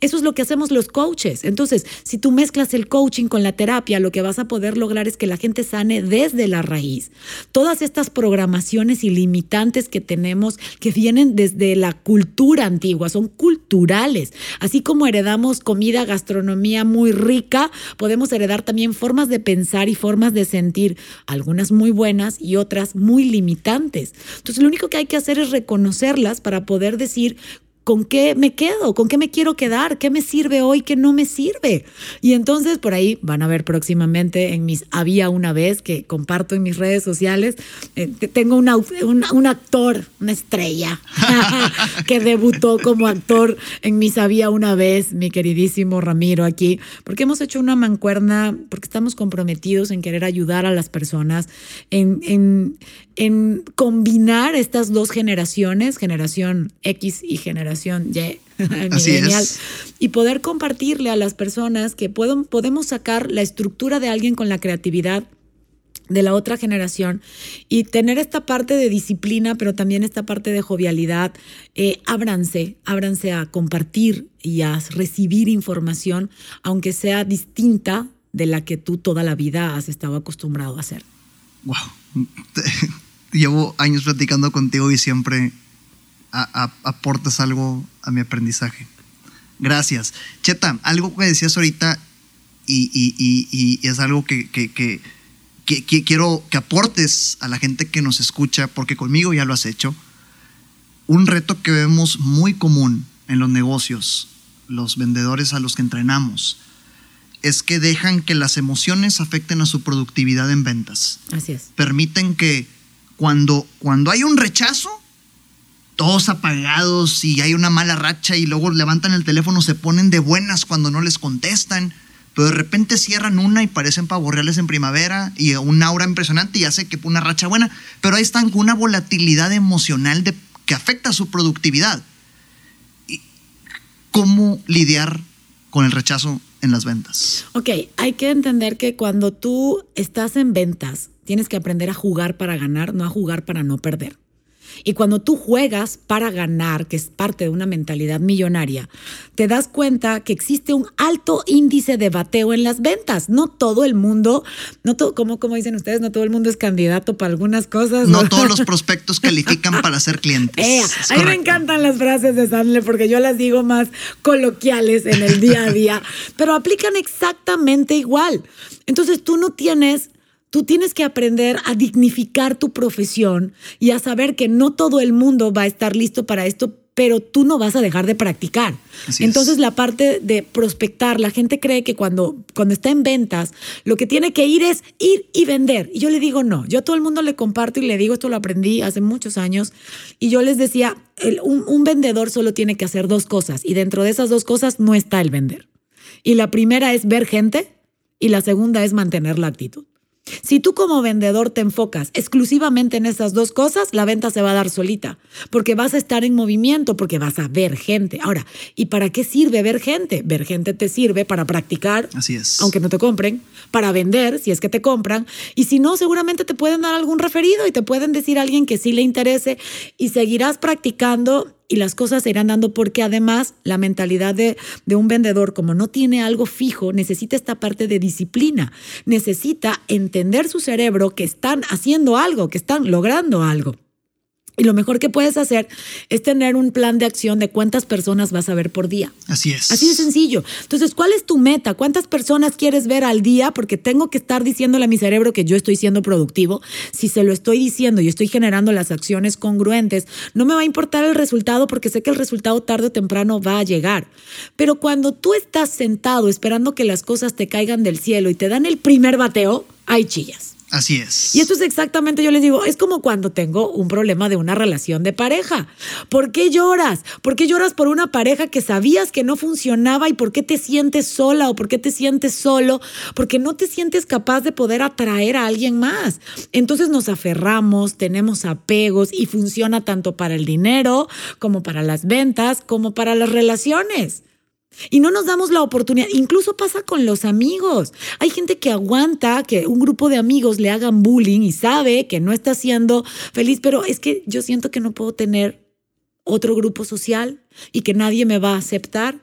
Eso es lo que hacemos los coaches. Entonces, si tú mezclas el coaching con la terapia, lo que vas a poder lograr es que la gente sane desde la raíz. Todas estas programaciones ilimitantes que tenemos, que vienen desde la cultura antigua, son culturales. Así como heredamos comida, gastronomía muy rica, podemos heredar también formas de pensar y formas de sentir, algunas muy buenas y otras muy limitantes. Entonces, lo único que hay que hacer es reconocerlas para poder decir ¿Con qué me quedo? ¿Con qué me quiero quedar? ¿Qué me sirve hoy? ¿Qué no me sirve? Y entonces por ahí van a ver próximamente en mis Había una vez, que comparto en mis redes sociales, eh, tengo un, un, un, actor, una estrella, que debutó como actor en mis Había una vez, mi queridísimo Ramiro aquí, porque hemos hecho una mancuerna, porque estamos comprometidos en querer ayudar a las personas, en, en, en combinar estas dos generaciones, generación X y generación Y, poder compartirle a las personas que puedo, podemos sacar la estructura de alguien con la creatividad de la otra generación y tener esta parte de disciplina, pero también esta parte de jovialidad. Eh, ábranse, ábranse a compartir y a recibir información, aunque sea distinta de la que tú toda la vida has estado acostumbrado a hacer. Wow. Llevo años platicando contigo y siempre aportas algo a mi aprendizaje. Gracias. Cheta, algo que decías ahorita y, es algo que, que, quiero que aportes a la gente que nos escucha, porque conmigo ya lo has hecho. Un reto que vemos muy común en los negocios, los vendedores a los que entrenamos, es que dejan que las emociones afecten a su productividad en ventas. Así es. Permiten que cuando, cuando hay un rechazo, todos apagados y hay una mala racha y luego levantan el teléfono, se ponen de buenas cuando no les contestan, pero de repente cierran una y parecen pavorreales en primavera y un aura impresionante y hace que una racha buena, pero ahí están con una volatilidad emocional que afecta su productividad. ¿Cómo lidiar con el rechazo en las ventas? Ok, hay que entender que cuando tú estás en ventas, tienes que aprender a jugar para ganar, no a jugar para no perder. Y cuando tú juegas para ganar, que es parte de una mentalidad millonaria, te das cuenta que existe un alto índice de bateo en las ventas. No todo el mundo, no todo, como, como dicen ustedes, no todo el mundo es candidato para algunas cosas. No, todos los prospectos califican para ser clientes. Eh, a mí me encantan las frases de Sandler porque yo las digo más coloquiales en el día a día, pero aplican exactamente igual. Entonces tú no tienes Tú tienes que aprender a dignificar tu profesión y a saber que no todo el mundo va a estar listo para esto, pero tú no vas a dejar de practicar. Entonces la parte de prospectar, la gente cree que cuando, cuando está en ventas, lo que tiene que ir es ir y vender. Y yo le digo, no, yo a todo el mundo le comparto y le digo, esto lo aprendí hace muchos años, y yo les decía, un, un vendedor solo tiene que hacer dos cosas, y dentro de esas dos cosas no está el vender. Y la primera es ver gente, y la segunda es mantener la actitud. Si tú como vendedor te enfocas exclusivamente en esas dos cosas, la venta se va a dar solita, porque vas a estar en movimiento, porque vas a ver gente. Ahora, ¿y para qué sirve ver gente? Ver gente te sirve para practicar, Así es. aunque no te compren, para vender, si es que te compran, y si no, seguramente te pueden dar algún referido y te pueden decir a alguien que sí le interese y seguirás practicando y las cosas se irán dando porque además la mentalidad de, de, un vendedor, como no tiene algo fijo, necesita esta parte de disciplina, necesita entender su cerebro que están haciendo algo, que están logrando algo. Y lo mejor que puedes hacer es tener un plan de acción de cuántas personas vas a ver por día. Así es. Así de sencillo. Entonces, ¿cuál es tu meta? ¿Cuántas personas quieres ver al día? Porque tengo que estar diciéndole a mi cerebro que yo estoy siendo productivo. Si se lo estoy diciendo y estoy generando las acciones congruentes, no me va a importar el resultado porque sé que el resultado tarde o temprano va a llegar. Pero cuando tú estás sentado esperando que las cosas te caigan del cielo y te dan el primer bateo, hay chillas. Así es. Y esto es exactamente, yo les digo, es como cuando tengo un problema de una relación de pareja. ¿Por qué lloras? ¿Por qué lloras por una pareja que sabías que no funcionaba y por qué te sientes sola o por qué te sientes solo? Porque no te sientes capaz de poder atraer a alguien más. Entonces nos aferramos, tenemos apegos y funciona tanto para el dinero como para las ventas, como para las relaciones. Y no nos damos la oportunidad. Incluso pasa con los amigos. Hay gente que aguanta que un grupo de amigos le hagan bullying y sabe que no está siendo feliz, pero es que yo siento que no puedo tener otro grupo social y que nadie me va a aceptar.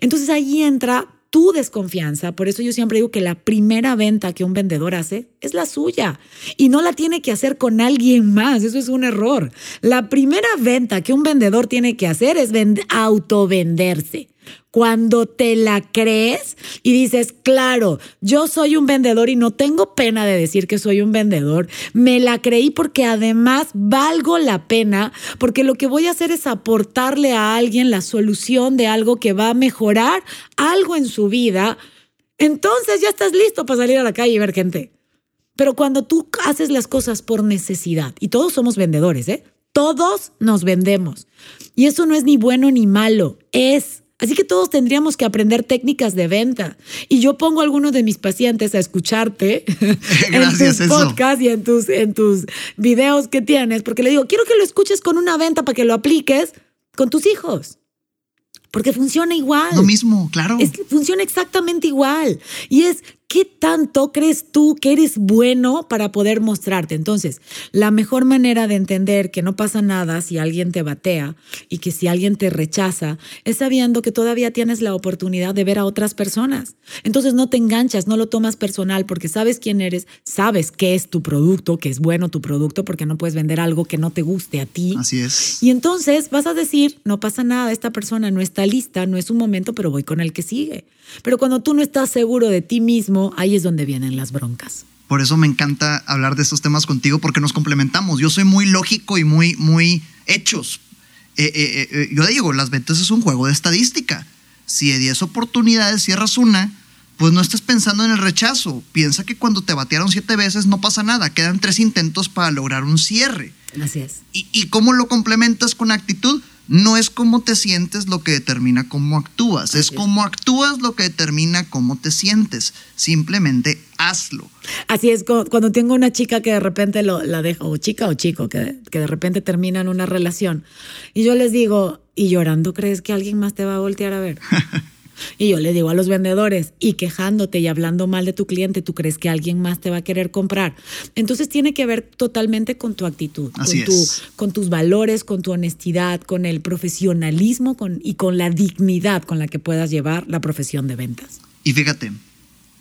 Entonces ahí entra tu desconfianza. Por eso yo siempre digo que la primera venta que un vendedor hace es la suya y no la tiene que hacer con alguien más. Eso es un error. La primera venta que un vendedor tiene que hacer es autovenderse. Cuando te la crees y dices, claro, yo soy un vendedor y no tengo pena de decir que soy un vendedor, me la creí porque además valgo la pena, porque lo que voy a hacer es aportarle a alguien la solución de algo que va a mejorar algo en su vida, entonces ya estás listo para salir a la calle y ver gente. Pero cuando tú haces las cosas por necesidad, y todos somos vendedores, ¿eh? Todos nos vendemos. Y eso no es ni bueno ni malo, es Así que todos tendríamos que aprender técnicas de venta. Y yo pongo a algunos de mis pacientes a escucharte en tus podcasts y en tus, en tus videos que tienes, porque le digo, quiero que lo escuches con una venta para que lo apliques con tus hijos. Porque funciona igual. Lo mismo, claro. funciona exactamente igual. Y es, ¿qué tanto crees tú que eres bueno para poder mostrarte? Entonces, la mejor manera de entender que no pasa nada si alguien te batea y que si alguien te rechaza es sabiendo que todavía tienes la oportunidad de ver a otras personas. Entonces, no te enganchas, no lo tomas personal porque sabes quién eres, sabes qué es tu producto, que es bueno tu producto, porque no puedes vender algo que no te guste a ti. Así es. Y entonces vas a decir, no pasa nada, esta persona no está lista, no es un momento, pero voy con el que sigue. Pero cuando tú no estás seguro de ti mismo, ahí es donde vienen las broncas. Por eso me encanta hablar de estos temas contigo porque nos complementamos. Yo soy muy lógico y muy, muy hechos. Eh, eh, eh, yo digo, las ventas es un juego de estadística. Si de 10 oportunidades cierras una, pues no estés pensando en el rechazo. Piensa que cuando te batearon siete veces no pasa nada. Quedan tres intentos para lograr un cierre. Así es. ¿Y, y cómo lo complementas con actitud? No es cómo te sientes lo que determina cómo actúas, es cómo actúas lo que determina cómo te sientes. Simplemente hazlo. Así es, cuando tengo una chica que de repente lo, la dejo, o chica o chico, que, que de repente terminan una relación, y yo les digo, ¿y llorando crees que alguien más te va a voltear a ver? Y yo le digo a los vendedores, y quejándote y hablando mal de tu cliente, ¿tú crees que alguien más te va a querer comprar? Entonces tiene que ver totalmente con tu actitud, con, tu, con, tus valores, con tu honestidad, con el profesionalismo con, y con la dignidad con la que puedas llevar la profesión de ventas. Y fíjate, eh,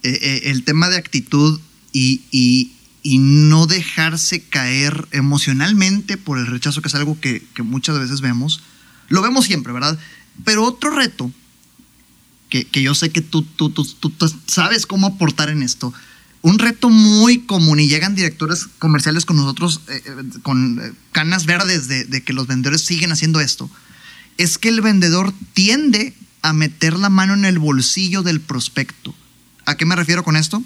eh, el tema de actitud y, y, y, no dejarse caer emocionalmente por el rechazo, que es algo que, que muchas veces vemos, lo vemos siempre, ¿verdad? Pero otro reto que, yo sé que tú, tú, tú, tú, sabes cómo aportar en esto. Un reto muy común y llegan directores comerciales con nosotros eh, eh, con eh, canas verdes de, de que los vendedores siguen haciendo esto, es que el vendedor tiende a meter la mano en el bolsillo del prospecto. ¿A qué me refiero con esto?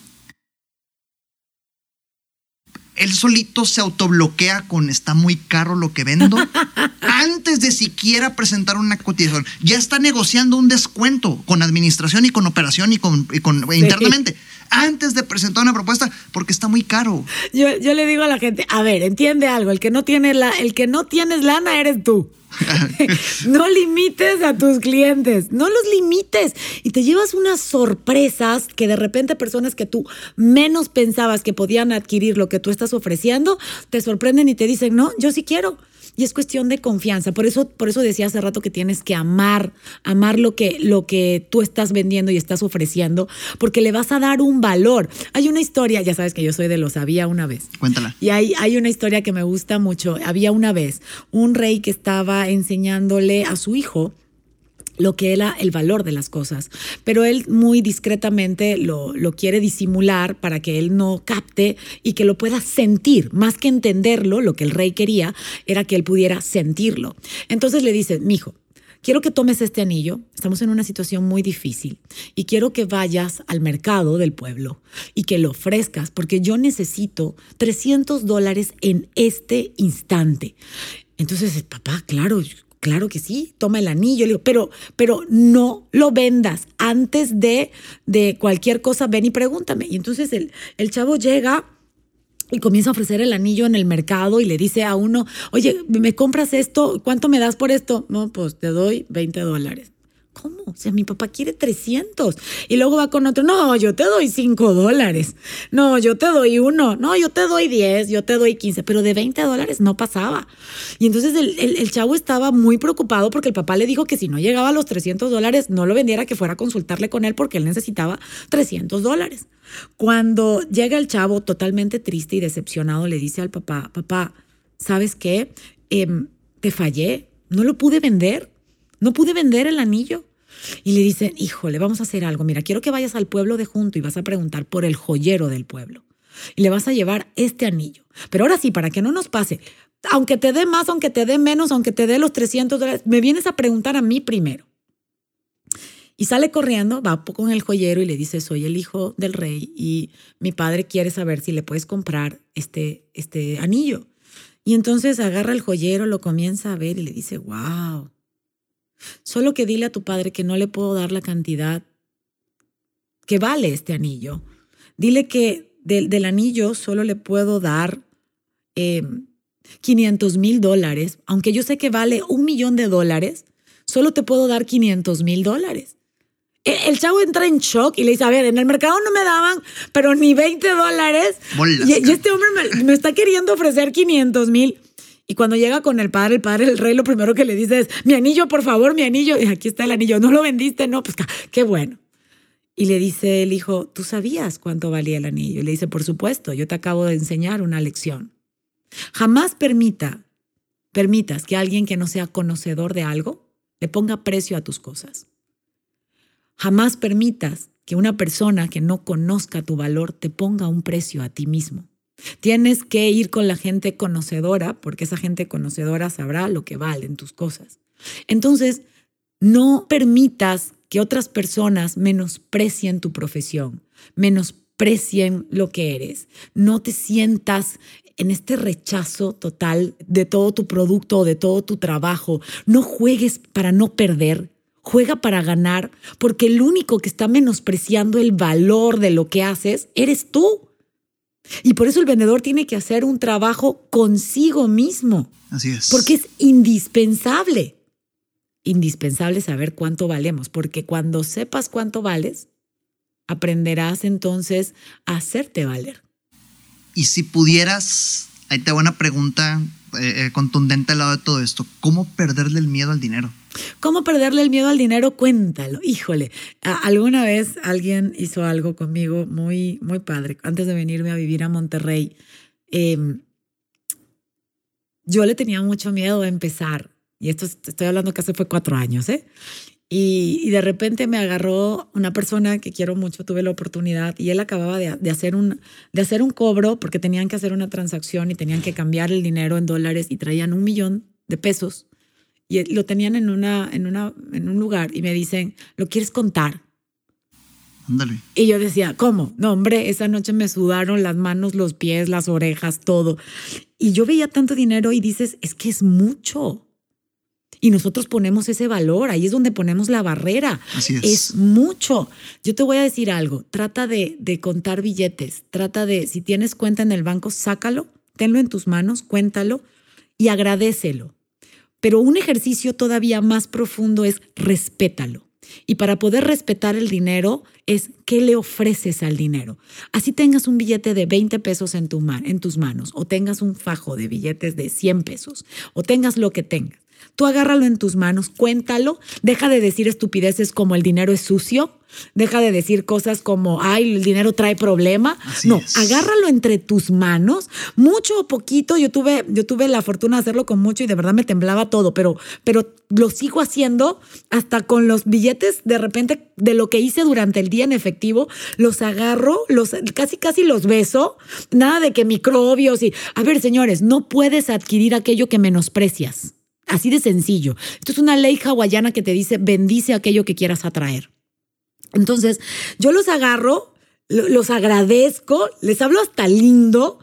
Él solito se autobloquea con está muy caro lo que vendo antes de siquiera presentar una cotización. Ya está negociando un descuento con administración y con operación y con, internamente. Antes de presentar una propuesta, porque está muy caro. Yo, yo, le digo a la gente, a ver, entiende algo, el que no tiene la, el que no tienes lana eres tú. no limites a tus clientes, no los limites. Y te llevas unas sorpresas que de repente personas que tú menos pensabas que podían adquirir lo que tú estás ofreciendo, te sorprenden y te dicen, no, yo sí quiero. Y es cuestión de confianza. Por eso, por eso decía hace rato que tienes que amar, amar lo que, lo que tú estás vendiendo y estás ofreciendo, porque le vas a dar un valor. Hay una historia, ya sabes que yo soy de los había una vez. Cuéntala. Y hay, hay una historia que me gusta mucho. Había una vez un rey que estaba enseñándole a su hijo lo que era el valor de las cosas. Pero él muy discretamente lo, lo, quiere disimular para que él no capte y que lo pueda sentir. Más que entenderlo, lo que el rey quería era que él pudiera sentirlo. Entonces le dice, mijo, quiero que tomes este anillo, estamos en una situación muy difícil y quiero que vayas al mercado del pueblo y que lo ofrezcas porque yo necesito 300 dólares en este instante. Entonces, papá, claro, Claro que sí, toma el anillo, le digo, pero, pero no lo vendas. Antes de, de cualquier cosa, ven y pregúntame. Y entonces el, el chavo llega y comienza a ofrecer el anillo en el mercado y le dice a uno, oye, ¿me compras esto? ¿Cuánto me das por esto? No, pues te doy 20 dólares. ¿Cómo? O sea, mi papá quiere 300. Y luego va con otro, no, yo te doy 5 dólares. No, yo te doy uno. No, yo te doy 10, yo te doy 15. Pero de 20 dólares no pasaba. Y entonces el, el, chavo estaba muy preocupado porque el papá le dijo que si no llegaba a los 300 dólares, no lo vendiera, que fuera a consultarle con él porque él necesitaba 300 dólares. Cuando llega el chavo totalmente triste y decepcionado, le dice al papá, papá, ¿sabes qué? Em, te fallé, no lo pude vender no pude vender el anillo. Y le dicen, híjole, vamos a hacer algo. Mira, quiero que vayas al pueblo de junto y vas a preguntar por el joyero del pueblo. Y le vas a llevar este anillo. Pero ahora sí, para que no nos pase, aunque te dé más, aunque te dé menos, aunque te dé los 300 dólares, me vienes a preguntar a mí primero. Y sale corriendo, va con el joyero y le dice, soy el hijo del rey y mi padre quiere saber si le puedes comprar este, este anillo. Y entonces agarra el joyero, lo comienza a ver y le dice, wow, Solo que dile a tu padre que no le puedo dar la cantidad que vale este anillo. Dile que del, anillo solo le puedo dar 500 em, mil dólares, aunque yo sé que vale un millón de dólares, solo te puedo dar 500 mil dólares. E, el chavo entra en shock y le dice, a ver, en el mercado no me daban, pero ni 20 dólares. Y, este hombre me, está queriendo ofrecer 500 mil. Y cuando llega con el padre, el padre, el rey, lo primero que le dice es, mi anillo, por favor, mi anillo. Y aquí está el anillo. ¿No lo vendiste? No, pues qué bueno. Y le dice el hijo, ¿tú sabías cuánto valía el anillo? Y le dice, por supuesto, yo te acabo de enseñar una lección. Jamás permita, permitas que alguien que no sea conocedor de algo le ponga precio a tus cosas. Jamás permitas que una persona que no conozca tu valor te ponga un precio a ti mismo. Tienes que ir con la gente conocedora, porque esa gente conocedora sabrá lo que valen tus cosas. Entonces, no permitas que otras personas menosprecien tu profesión, menosprecien lo que eres. No te sientas en este rechazo total de todo tu producto o de todo tu trabajo. No juegues para no perder, juega para ganar, porque el único que está menospreciando el valor de lo que haces eres tú. Y por eso el vendedor tiene que hacer un trabajo consigo mismo. Así es. Porque es indispensable. Indispensable saber cuánto valemos, porque cuando sepas cuánto vales, aprenderás entonces a hacerte valer. Y si pudieras, ahí te hago una pregunta eh, eh, contundente al lado de todo esto, ¿cómo perderle el miedo al dinero? ¿Cómo perderle el miedo al dinero? Cuéntalo. Híjole, alguna vez alguien hizo algo conmigo muy, muy padre. Antes de venirme a vivir a Monterrey, em, yo le tenía mucho miedo a empezar. Y esto estoy hablando que hace fue cuatro años, ¿eh? Y, de repente me agarró una persona que quiero mucho, tuve la oportunidad, y él acababa de, hacer un, de hacer un cobro porque tenían que hacer una transacción y tenían que cambiar el dinero en dólares y traían un millón de pesos y lo tenían en, una, en, una, en un lugar y me dicen, ¿lo quieres contar? Ándale. Y yo decía, ¿cómo? No, hombre, esa noche me sudaron las manos, los pies, las orejas, todo. Y yo veía tanto dinero y dices, es que es mucho. Y nosotros ponemos ese valor, ahí es donde ponemos la barrera. Así es. Es mucho. Yo te voy a decir algo, trata de, de contar billetes, trata de, si tienes cuenta en el banco, sácalo, tenlo en tus manos, cuéntalo y agradecelo. Pero un ejercicio todavía más profundo es respétalo. Y para poder respetar el dinero es qué le ofreces al dinero. Así tengas un billete de 20 pesos en, tu en tus manos o tengas un fajo de billetes de 100 pesos o tengas lo que tengas. Tú agárralo en tus manos, cuéntalo, deja de decir estupideces como el dinero es sucio, Deja de decir cosas como, ay, el dinero trae problema. no, agárralo entre tus manos, mucho o poquito. Yo tuve, yo tuve la fortuna de hacerlo con mucho y de verdad me temblaba todo, pero, pero lo sigo haciendo hasta con los billetes de repente de lo que hice durante el día en efectivo, los agarro, los casi casi los beso, nada de que microbios y a ver, señores, no puedes adquirir aquello que menosprecias. Así de sencillo. Esto es una ley hawaiana que te dice bendice aquello que quieras atraer. Entonces, yo los agarro, los agradezco, les hablo hasta lindo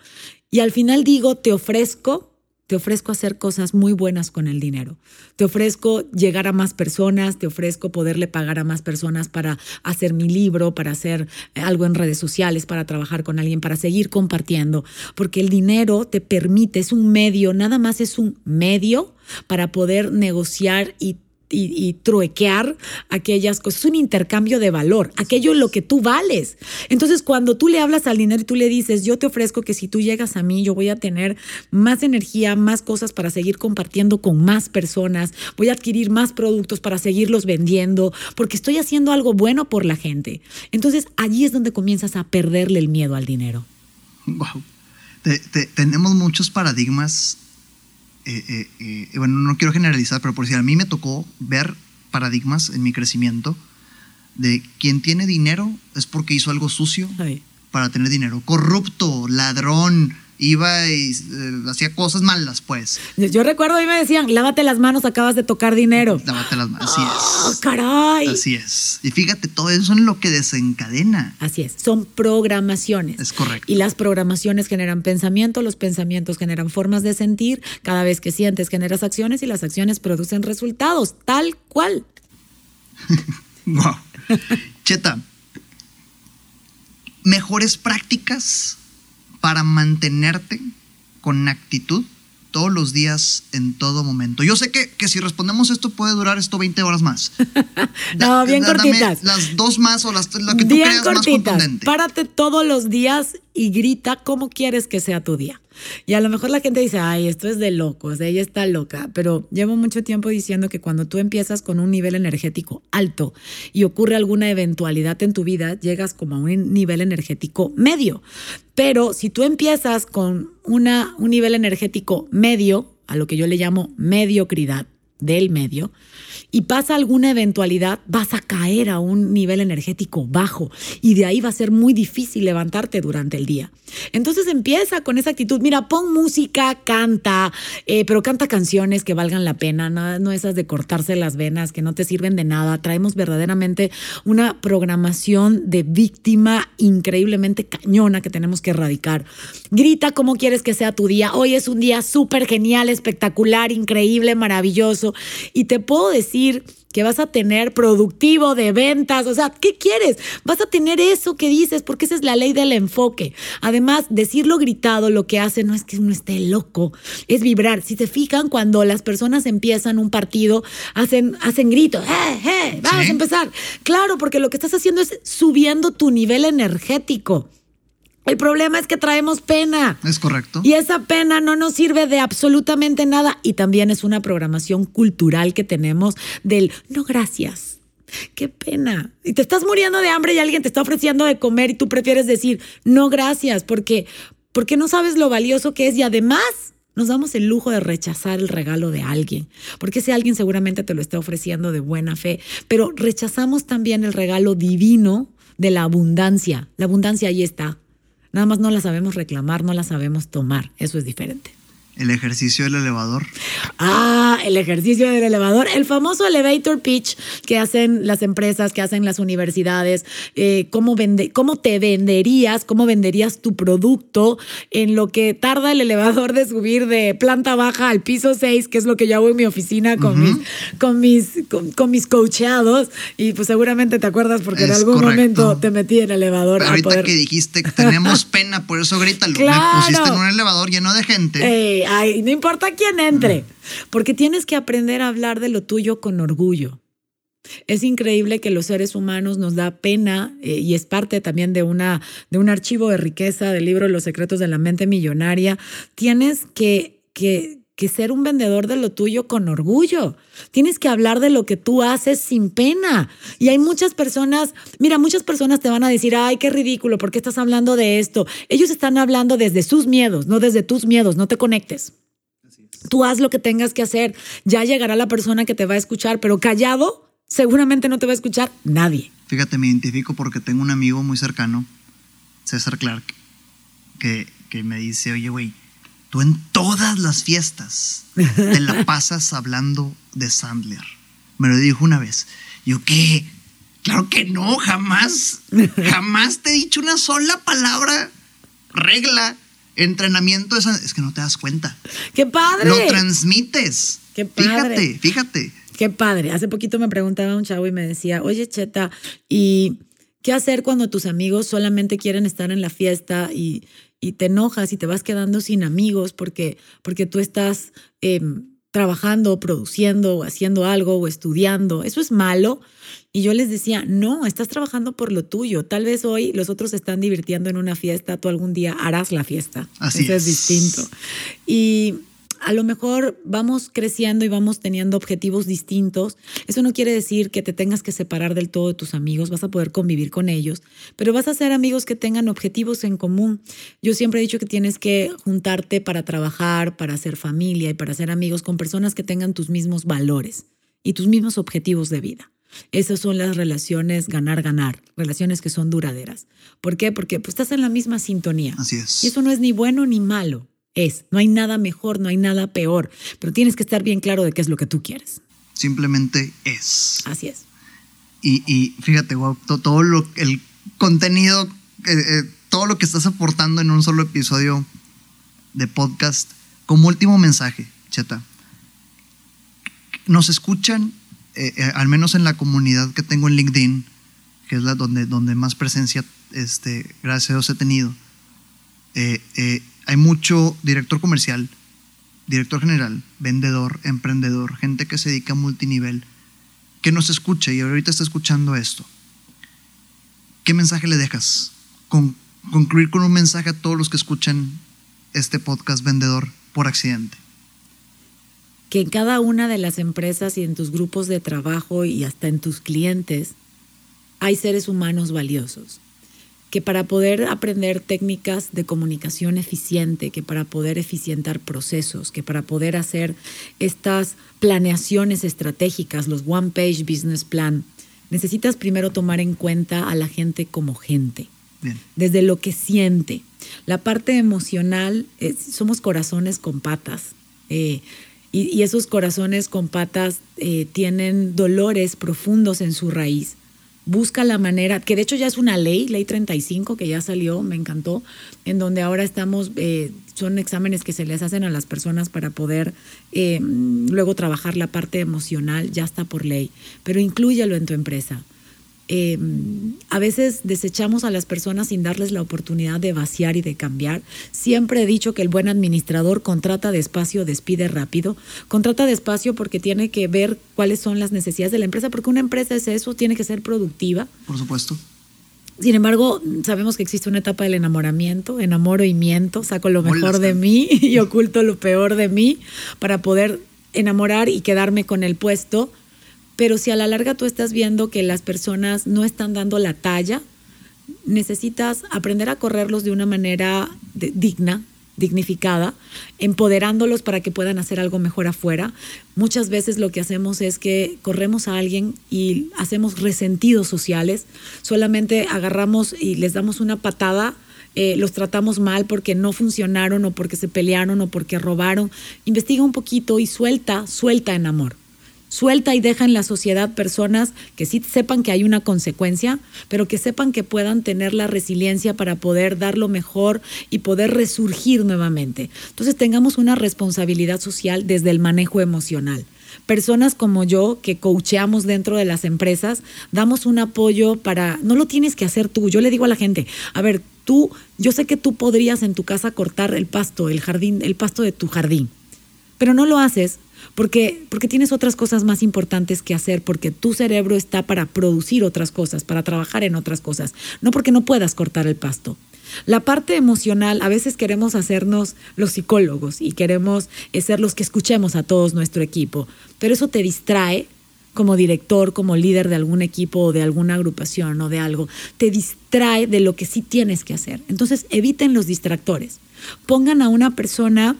y al final digo, te ofrezco, te ofrezco hacer cosas muy buenas con el dinero. Te ofrezco llegar a más personas, te ofrezco poderle pagar a más personas para hacer mi libro, para hacer algo en redes sociales, para trabajar con alguien, para seguir compartiendo, porque el dinero te permite, es un medio, nada más es un medio para poder negociar y y, truequear aquellas cosas. Es un intercambio de valor, aquello en lo que tú vales. Entonces, cuando tú le hablas al dinero y tú le dices, yo te ofrezco que si tú llegas a mí, yo voy a tener más energía, más cosas para seguir compartiendo con más personas, voy a adquirir más productos para seguirlos vendiendo, porque estoy haciendo algo bueno por la gente. Entonces, allí es donde comienzas a perderle el miedo al dinero. Wow. tenemos muchos paradigmas eh, eh, eh, bueno, no quiero generalizar, pero por si a mí me tocó ver paradigmas en mi crecimiento de quien tiene dinero es porque hizo algo sucio para tener dinero. Corrupto, ladrón, iba y eh, hacía cosas malas, pues. Yo, recuerdo, a mí me decían, lávate las manos, acabas de tocar dinero. Lávate las manos, así ¡Ah, es. caray! Así es. Y fíjate, todo eso es lo que desencadena. Así es, son programaciones. Es correcto. Y las programaciones generan pensamiento, los pensamientos generan formas de sentir, cada vez que sientes generas acciones y las acciones producen resultados, tal cual. wow. Cheta, mejores prácticas para mantenerte con actitud todos los días, en todo momento. Yo sé que, que si respondemos esto puede durar esto 20 horas más. no, bien cortitas. Las dos más o las lo que tú creas más contundente. Párate todos los días y grita cómo quieres que sea tu día. Y a lo mejor la gente dice, ay, esto es de locos, ella está loca, pero llevo mucho tiempo diciendo que cuando tú empiezas con un nivel energético alto y ocurre alguna eventualidad en tu vida, llegas como a un nivel energético medio. Pero si tú empiezas con una, un nivel energético medio, a lo que yo le llamo mediocridad del medio, y pasa alguna eventualidad, vas a caer a un nivel energético bajo y de ahí va a ser muy difícil levantarte durante el día. Entonces empieza con esa actitud, mira, pon música, canta, eh, pero canta canciones que valgan la pena, no, no esas de cortarse las venas, que no te sirven de nada. Traemos verdaderamente una programación de víctima increíblemente cañona que tenemos que erradicar. Grita cómo quieres que sea tu día. Hoy es un día súper genial, espectacular, increíble, maravilloso. Y te puedo decir, que vas a tener productivo de ventas, o sea, ¿qué quieres? Vas a tener eso que dices, porque esa es la ley del enfoque. Además, decirlo gritado lo que hace no es que uno esté loco, es vibrar. Si se fijan, cuando las personas empiezan un partido, hacen, hacen gritos, ¡eh, eh! Vamos a empezar. Claro, porque lo que estás haciendo es subiendo tu nivel energético. El problema es que traemos pena. Es correcto. Y esa pena no nos sirve de absolutamente nada. Y también es una programación cultural que tenemos del no gracias. Qué pena. Y te estás muriendo de hambre y alguien te está ofreciendo de comer y tú prefieres decir no gracias porque, porque no sabes lo valioso que es y además nos damos el lujo de rechazar el regalo de alguien, porque ese alguien seguramente te lo está ofreciendo de buena fe, pero rechazamos también el regalo divino de la abundancia. La abundancia ahí está. Nada más no la sabemos reclamar, no la sabemos tomar. Eso es diferente. El ejercicio del elevador. Ah, el ejercicio del elevador. El famoso elevator pitch que hacen las empresas, que hacen las universidades. Eh, cómo, vende, ¿Cómo te venderías? ¿Cómo venderías tu producto en lo que tarda el elevador de subir de planta baja al piso 6, que es lo que yo hago en mi oficina con mis, con mis, con, mis coacheados? Y pues seguramente te acuerdas porque en algún momento te metí en el elevador. ahorita que dijiste que tenemos pena, por eso grítalo. Claro. Me pusiste en un elevador lleno de gente ay, no importa quién entre, porque tienes que aprender a hablar de lo tuyo con orgullo. Es increíble que los seres humanos nos da pena eh, y es parte también de, una, de un archivo de riqueza del libro Los secretos de la mente millonaria. Tienes que, que, que ser un vendedor de lo tuyo con orgullo. Tienes que hablar de lo que tú haces sin pena. Y hay muchas personas, mira, muchas personas te van a decir, ay, qué ridículo, ¿por qué estás hablando de esto? Ellos están hablando desde sus miedos, no desde tus miedos, no te conectes. Tú haz lo que tengas que hacer, ya llegará la persona que te va a escuchar, pero callado seguramente no te va a escuchar nadie. Fíjate, me identifico porque tengo un amigo muy cercano, César Clark, que, que me dice, oye, güey, Tú en todas las fiestas te la pasas hablando de Sandler. Me lo dijo una vez. Yo, ¿qué? Claro que no, jamás. Jamás te he dicho una sola palabra, regla, entrenamiento. Es que no te das cuenta. ¡Qué padre! Lo transmites. ¡Qué padre! Fíjate, fíjate. Qué padre. Hace poquito me preguntaba un chavo y me decía, oye, Cheta, ¿y qué hacer cuando tus amigos solamente quieren estar en la fiesta y, y te enojas y te vas quedando sin amigos porque, porque tú estás em, trabajando, produciendo o haciendo algo o estudiando. Eso es malo. Y yo les decía, no, estás trabajando por lo tuyo. Tal vez hoy los otros están divirtiendo en una fiesta, tú algún día harás la fiesta. Así Eso es distinto. Y a lo mejor vamos creciendo y vamos teniendo objetivos distintos. Eso no quiere decir que te tengas que separar del todo de tus amigos, vas a poder convivir con ellos, pero vas a ser amigos que tengan objetivos en común. Yo siempre he dicho que tienes que juntarte para trabajar, para hacer familia y para ser amigos con personas que tengan tus mismos valores y tus mismos objetivos de vida. Esas son las relaciones ganar-ganar, relaciones que son duraderas. ¿Por qué? Porque pues, estás en la misma sintonía. Así es. Y eso no es ni bueno ni malo es. No hay nada mejor, no hay nada peor, pero tienes que estar bien claro de qué es lo que tú quieres. Simplemente es. Así es. Y, fíjate, wow, todo lo, el contenido, eh, eh, todo lo que estás aportando en un solo episodio de podcast, como último mensaje, Cheta. Nos escuchan, eh, al menos en la comunidad que tengo en LinkedIn, que es la donde, donde más presencia, este, gracias a Dios, he tenido hay mucho director comercial director general, vendedor, emprendedor, gente que se dedica a multinivel, que nos escuche y ahorita está escuchando esto, ¿qué mensaje le dejas? Con, concluir con un mensaje a todos los que escuchan este podcast vendedor por accidente. Que en cada una de las empresas y en tus grupos de trabajo y hasta en tus clientes hay seres humanos valiosos que para poder aprender técnicas de comunicación eficiente, que para poder eficientar procesos, que para poder hacer estas planeaciones estratégicas, los One Page Business Plan, necesitas primero tomar en cuenta a la gente como gente, desde lo que siente. La parte emocional, somos corazones con patas. Eh, y, esos corazones con patas eh, tienen dolores profundos en su raíz busca la manera, que de hecho ya es una ley, ley 35, que ya salió, me encantó, en donde ahora estamos, eh, son exámenes que se les hacen a las personas para poder eh, luego trabajar la parte emocional, ya está por ley, pero inclúyelo en tu empresa. Eh, a veces desechamos a las personas sin darles la oportunidad de vaciar y de cambiar. Siempre he dicho que el buen administrador contrata despacio, despide rápido. Contrata despacio porque tiene que ver cuáles son las necesidades de la empresa, porque una empresa es eso, tiene que ser productiva. Por supuesto. Sin embargo, sabemos que existe una etapa del enamoramiento, enamoro y miento, saco lo mejor de mí y oculto lo peor de mí para poder enamorar y quedarme con el puesto pero si a la larga tú estás viendo que las personas no están dando la talla, necesitas aprender a correrlos de una manera digna, dignificada, empoderándolos para que puedan hacer algo mejor afuera. Muchas veces lo que hacemos es que corremos a alguien y hacemos resentidos sociales, solamente agarramos y les damos una patada. Eh, los tratamos mal porque no funcionaron o porque se pelearon o porque robaron. Investiga un poquito y suelta, suelta en amor suelta y deja en la sociedad personas que sí sepan que hay una consecuencia, pero que sepan que puedan tener la resiliencia para poder dar lo mejor y poder resurgir nuevamente. Entonces tengamos una responsabilidad social desde el manejo emocional. Personas como yo que coacheamos dentro de las empresas, damos un apoyo para, no lo tienes que hacer tú, yo le digo a la gente, a ver, tú, yo sé que tú podrías en tu casa cortar el pasto, el jardín, el pasto de tu jardín, pero no lo haces porque, porque tienes otras cosas más importantes que hacer, porque tu cerebro está para producir otras cosas, para trabajar en otras cosas, no porque no puedas cortar el pasto. La parte emocional, a veces queremos hacernos los psicólogos y queremos ser los que escuchemos a todos nuestro equipo, pero eso te distrae como director, como líder de algún equipo o de alguna agrupación o de algo, te distrae de lo que sí tienes que hacer. Entonces eviten los distractores. Pongan a una persona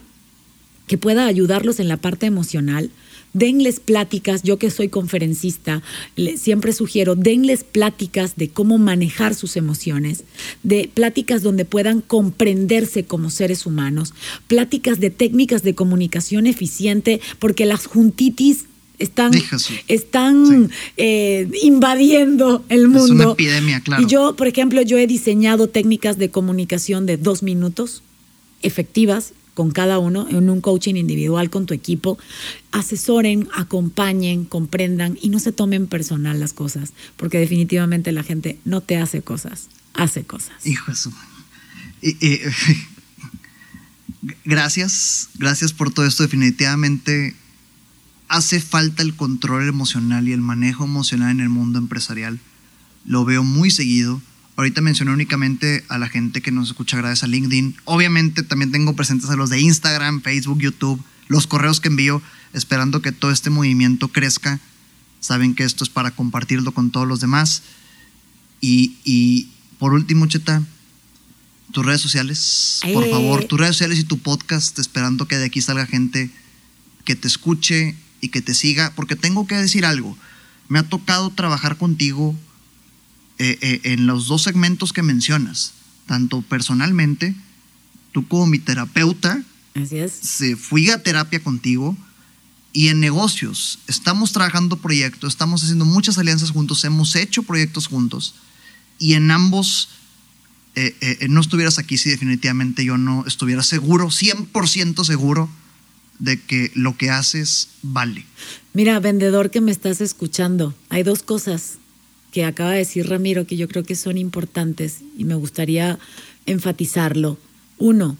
que pueda ayudarlos en la parte emocional. Denles pláticas, yo que soy conferencista, siempre sugiero, denles pláticas de cómo manejar sus emociones, de pláticas donde puedan comprenderse como seres humanos, pláticas de técnicas de comunicación eficiente, porque las juntitis están, están eh, invadiendo el mundo. Es una epidemia, claro. Y yo, por ejemplo, yo he diseñado técnicas de comunicación de dos minutos efectivas con cada uno en un coaching individual con tu equipo, asesoren, acompañen, comprendan y no se tomen personal las cosas, porque definitivamente la gente no te hace cosas, hace cosas. Hijo de gracias, gracias por todo esto. Definitivamente hace falta el control emocional y el manejo emocional en el mundo empresarial. Lo veo muy seguido Ahorita mencioné únicamente a la gente que nos escucha gracias a LinkedIn. Obviamente también tengo presentes a los de Instagram, Facebook, YouTube, los correos que envío, esperando que todo este movimiento crezca. Saben que esto es para compartirlo con todos los demás. Y, por último, Cheta, tus redes sociales, por favor, tus redes sociales y tu podcast, esperando que de aquí salga gente que te escuche y que te siga, porque tengo que decir algo. Me ha tocado trabajar contigo eh, eh, en los dos segmentos que mencionas, tanto personalmente, tú como mi terapeuta, Se fui a terapia contigo y en negocios. Estamos trabajando proyectos, estamos haciendo muchas alianzas juntos, hemos hecho proyectos juntos y en ambos eh, no estuvieras aquí si definitivamente yo no estuviera seguro, 100% seguro de que lo que haces vale. Mira, vendedor que me estás escuchando, hay dos cosas que acaba de decir Ramiro que yo creo que son importantes y me gustaría enfatizarlo. Uno,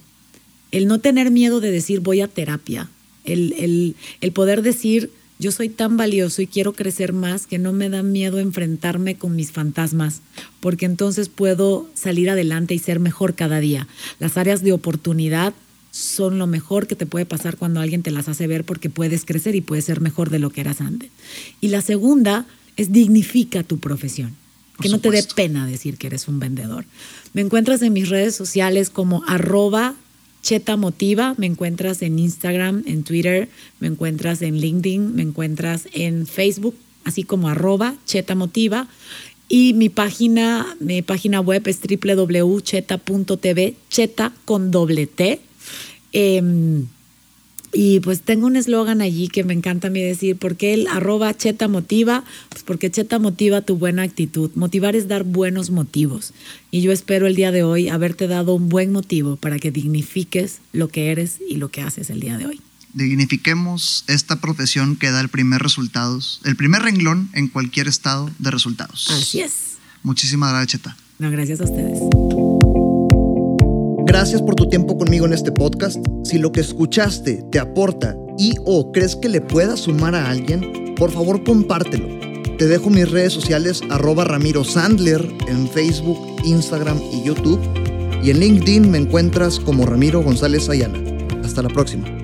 el no tener miedo de decir voy a terapia. el, el poder decir, yo soy tan valioso y quiero crecer más que no me da miedo enfrentarme con mis fantasmas, porque entonces puedo salir adelante y ser mejor cada día. Las áreas de oportunidad son lo mejor que te puede pasar cuando alguien te las hace ver porque puedes crecer y puedes ser mejor de lo que eras antes. Y la segunda es dignifica tu profesión. que no te dé pena decir que eres un vendedor. Me encuentras en mis redes sociales como arroba Cheta Motiva, me encuentras en Instagram, en Twitter, me encuentras en LinkedIn, me encuentras en Facebook, así como arroba Cheta Motiva. Y mi página, mi página web es www.cheta.tv, cheta con doble T. Em, y pues tengo un eslogan allí que me encanta a mí decir, ¿por qué el arroba cheta motiva? Pues porque cheta motiva tu buena actitud. Motivar es dar buenos motivos. Y yo espero el día de hoy haberte dado un buen motivo para que dignifiques lo que eres y lo que haces el día de hoy. Dignifiquemos esta profesión que da el primer resultados, el primer renglón en cualquier estado de resultados. Así es. Muchísimas gracias, Cheta. No, gracias a ustedes. Gracias por tu tiempo conmigo en este podcast. Si lo que escuchaste te aporta y o crees que le pueda sumar a alguien, por favor compártelo. Te dejo mis redes sociales arroba Ramiro Sandler en Facebook, Instagram y YouTube. Y en LinkedIn me encuentras como Ramiro González Ayala. Hasta la próxima.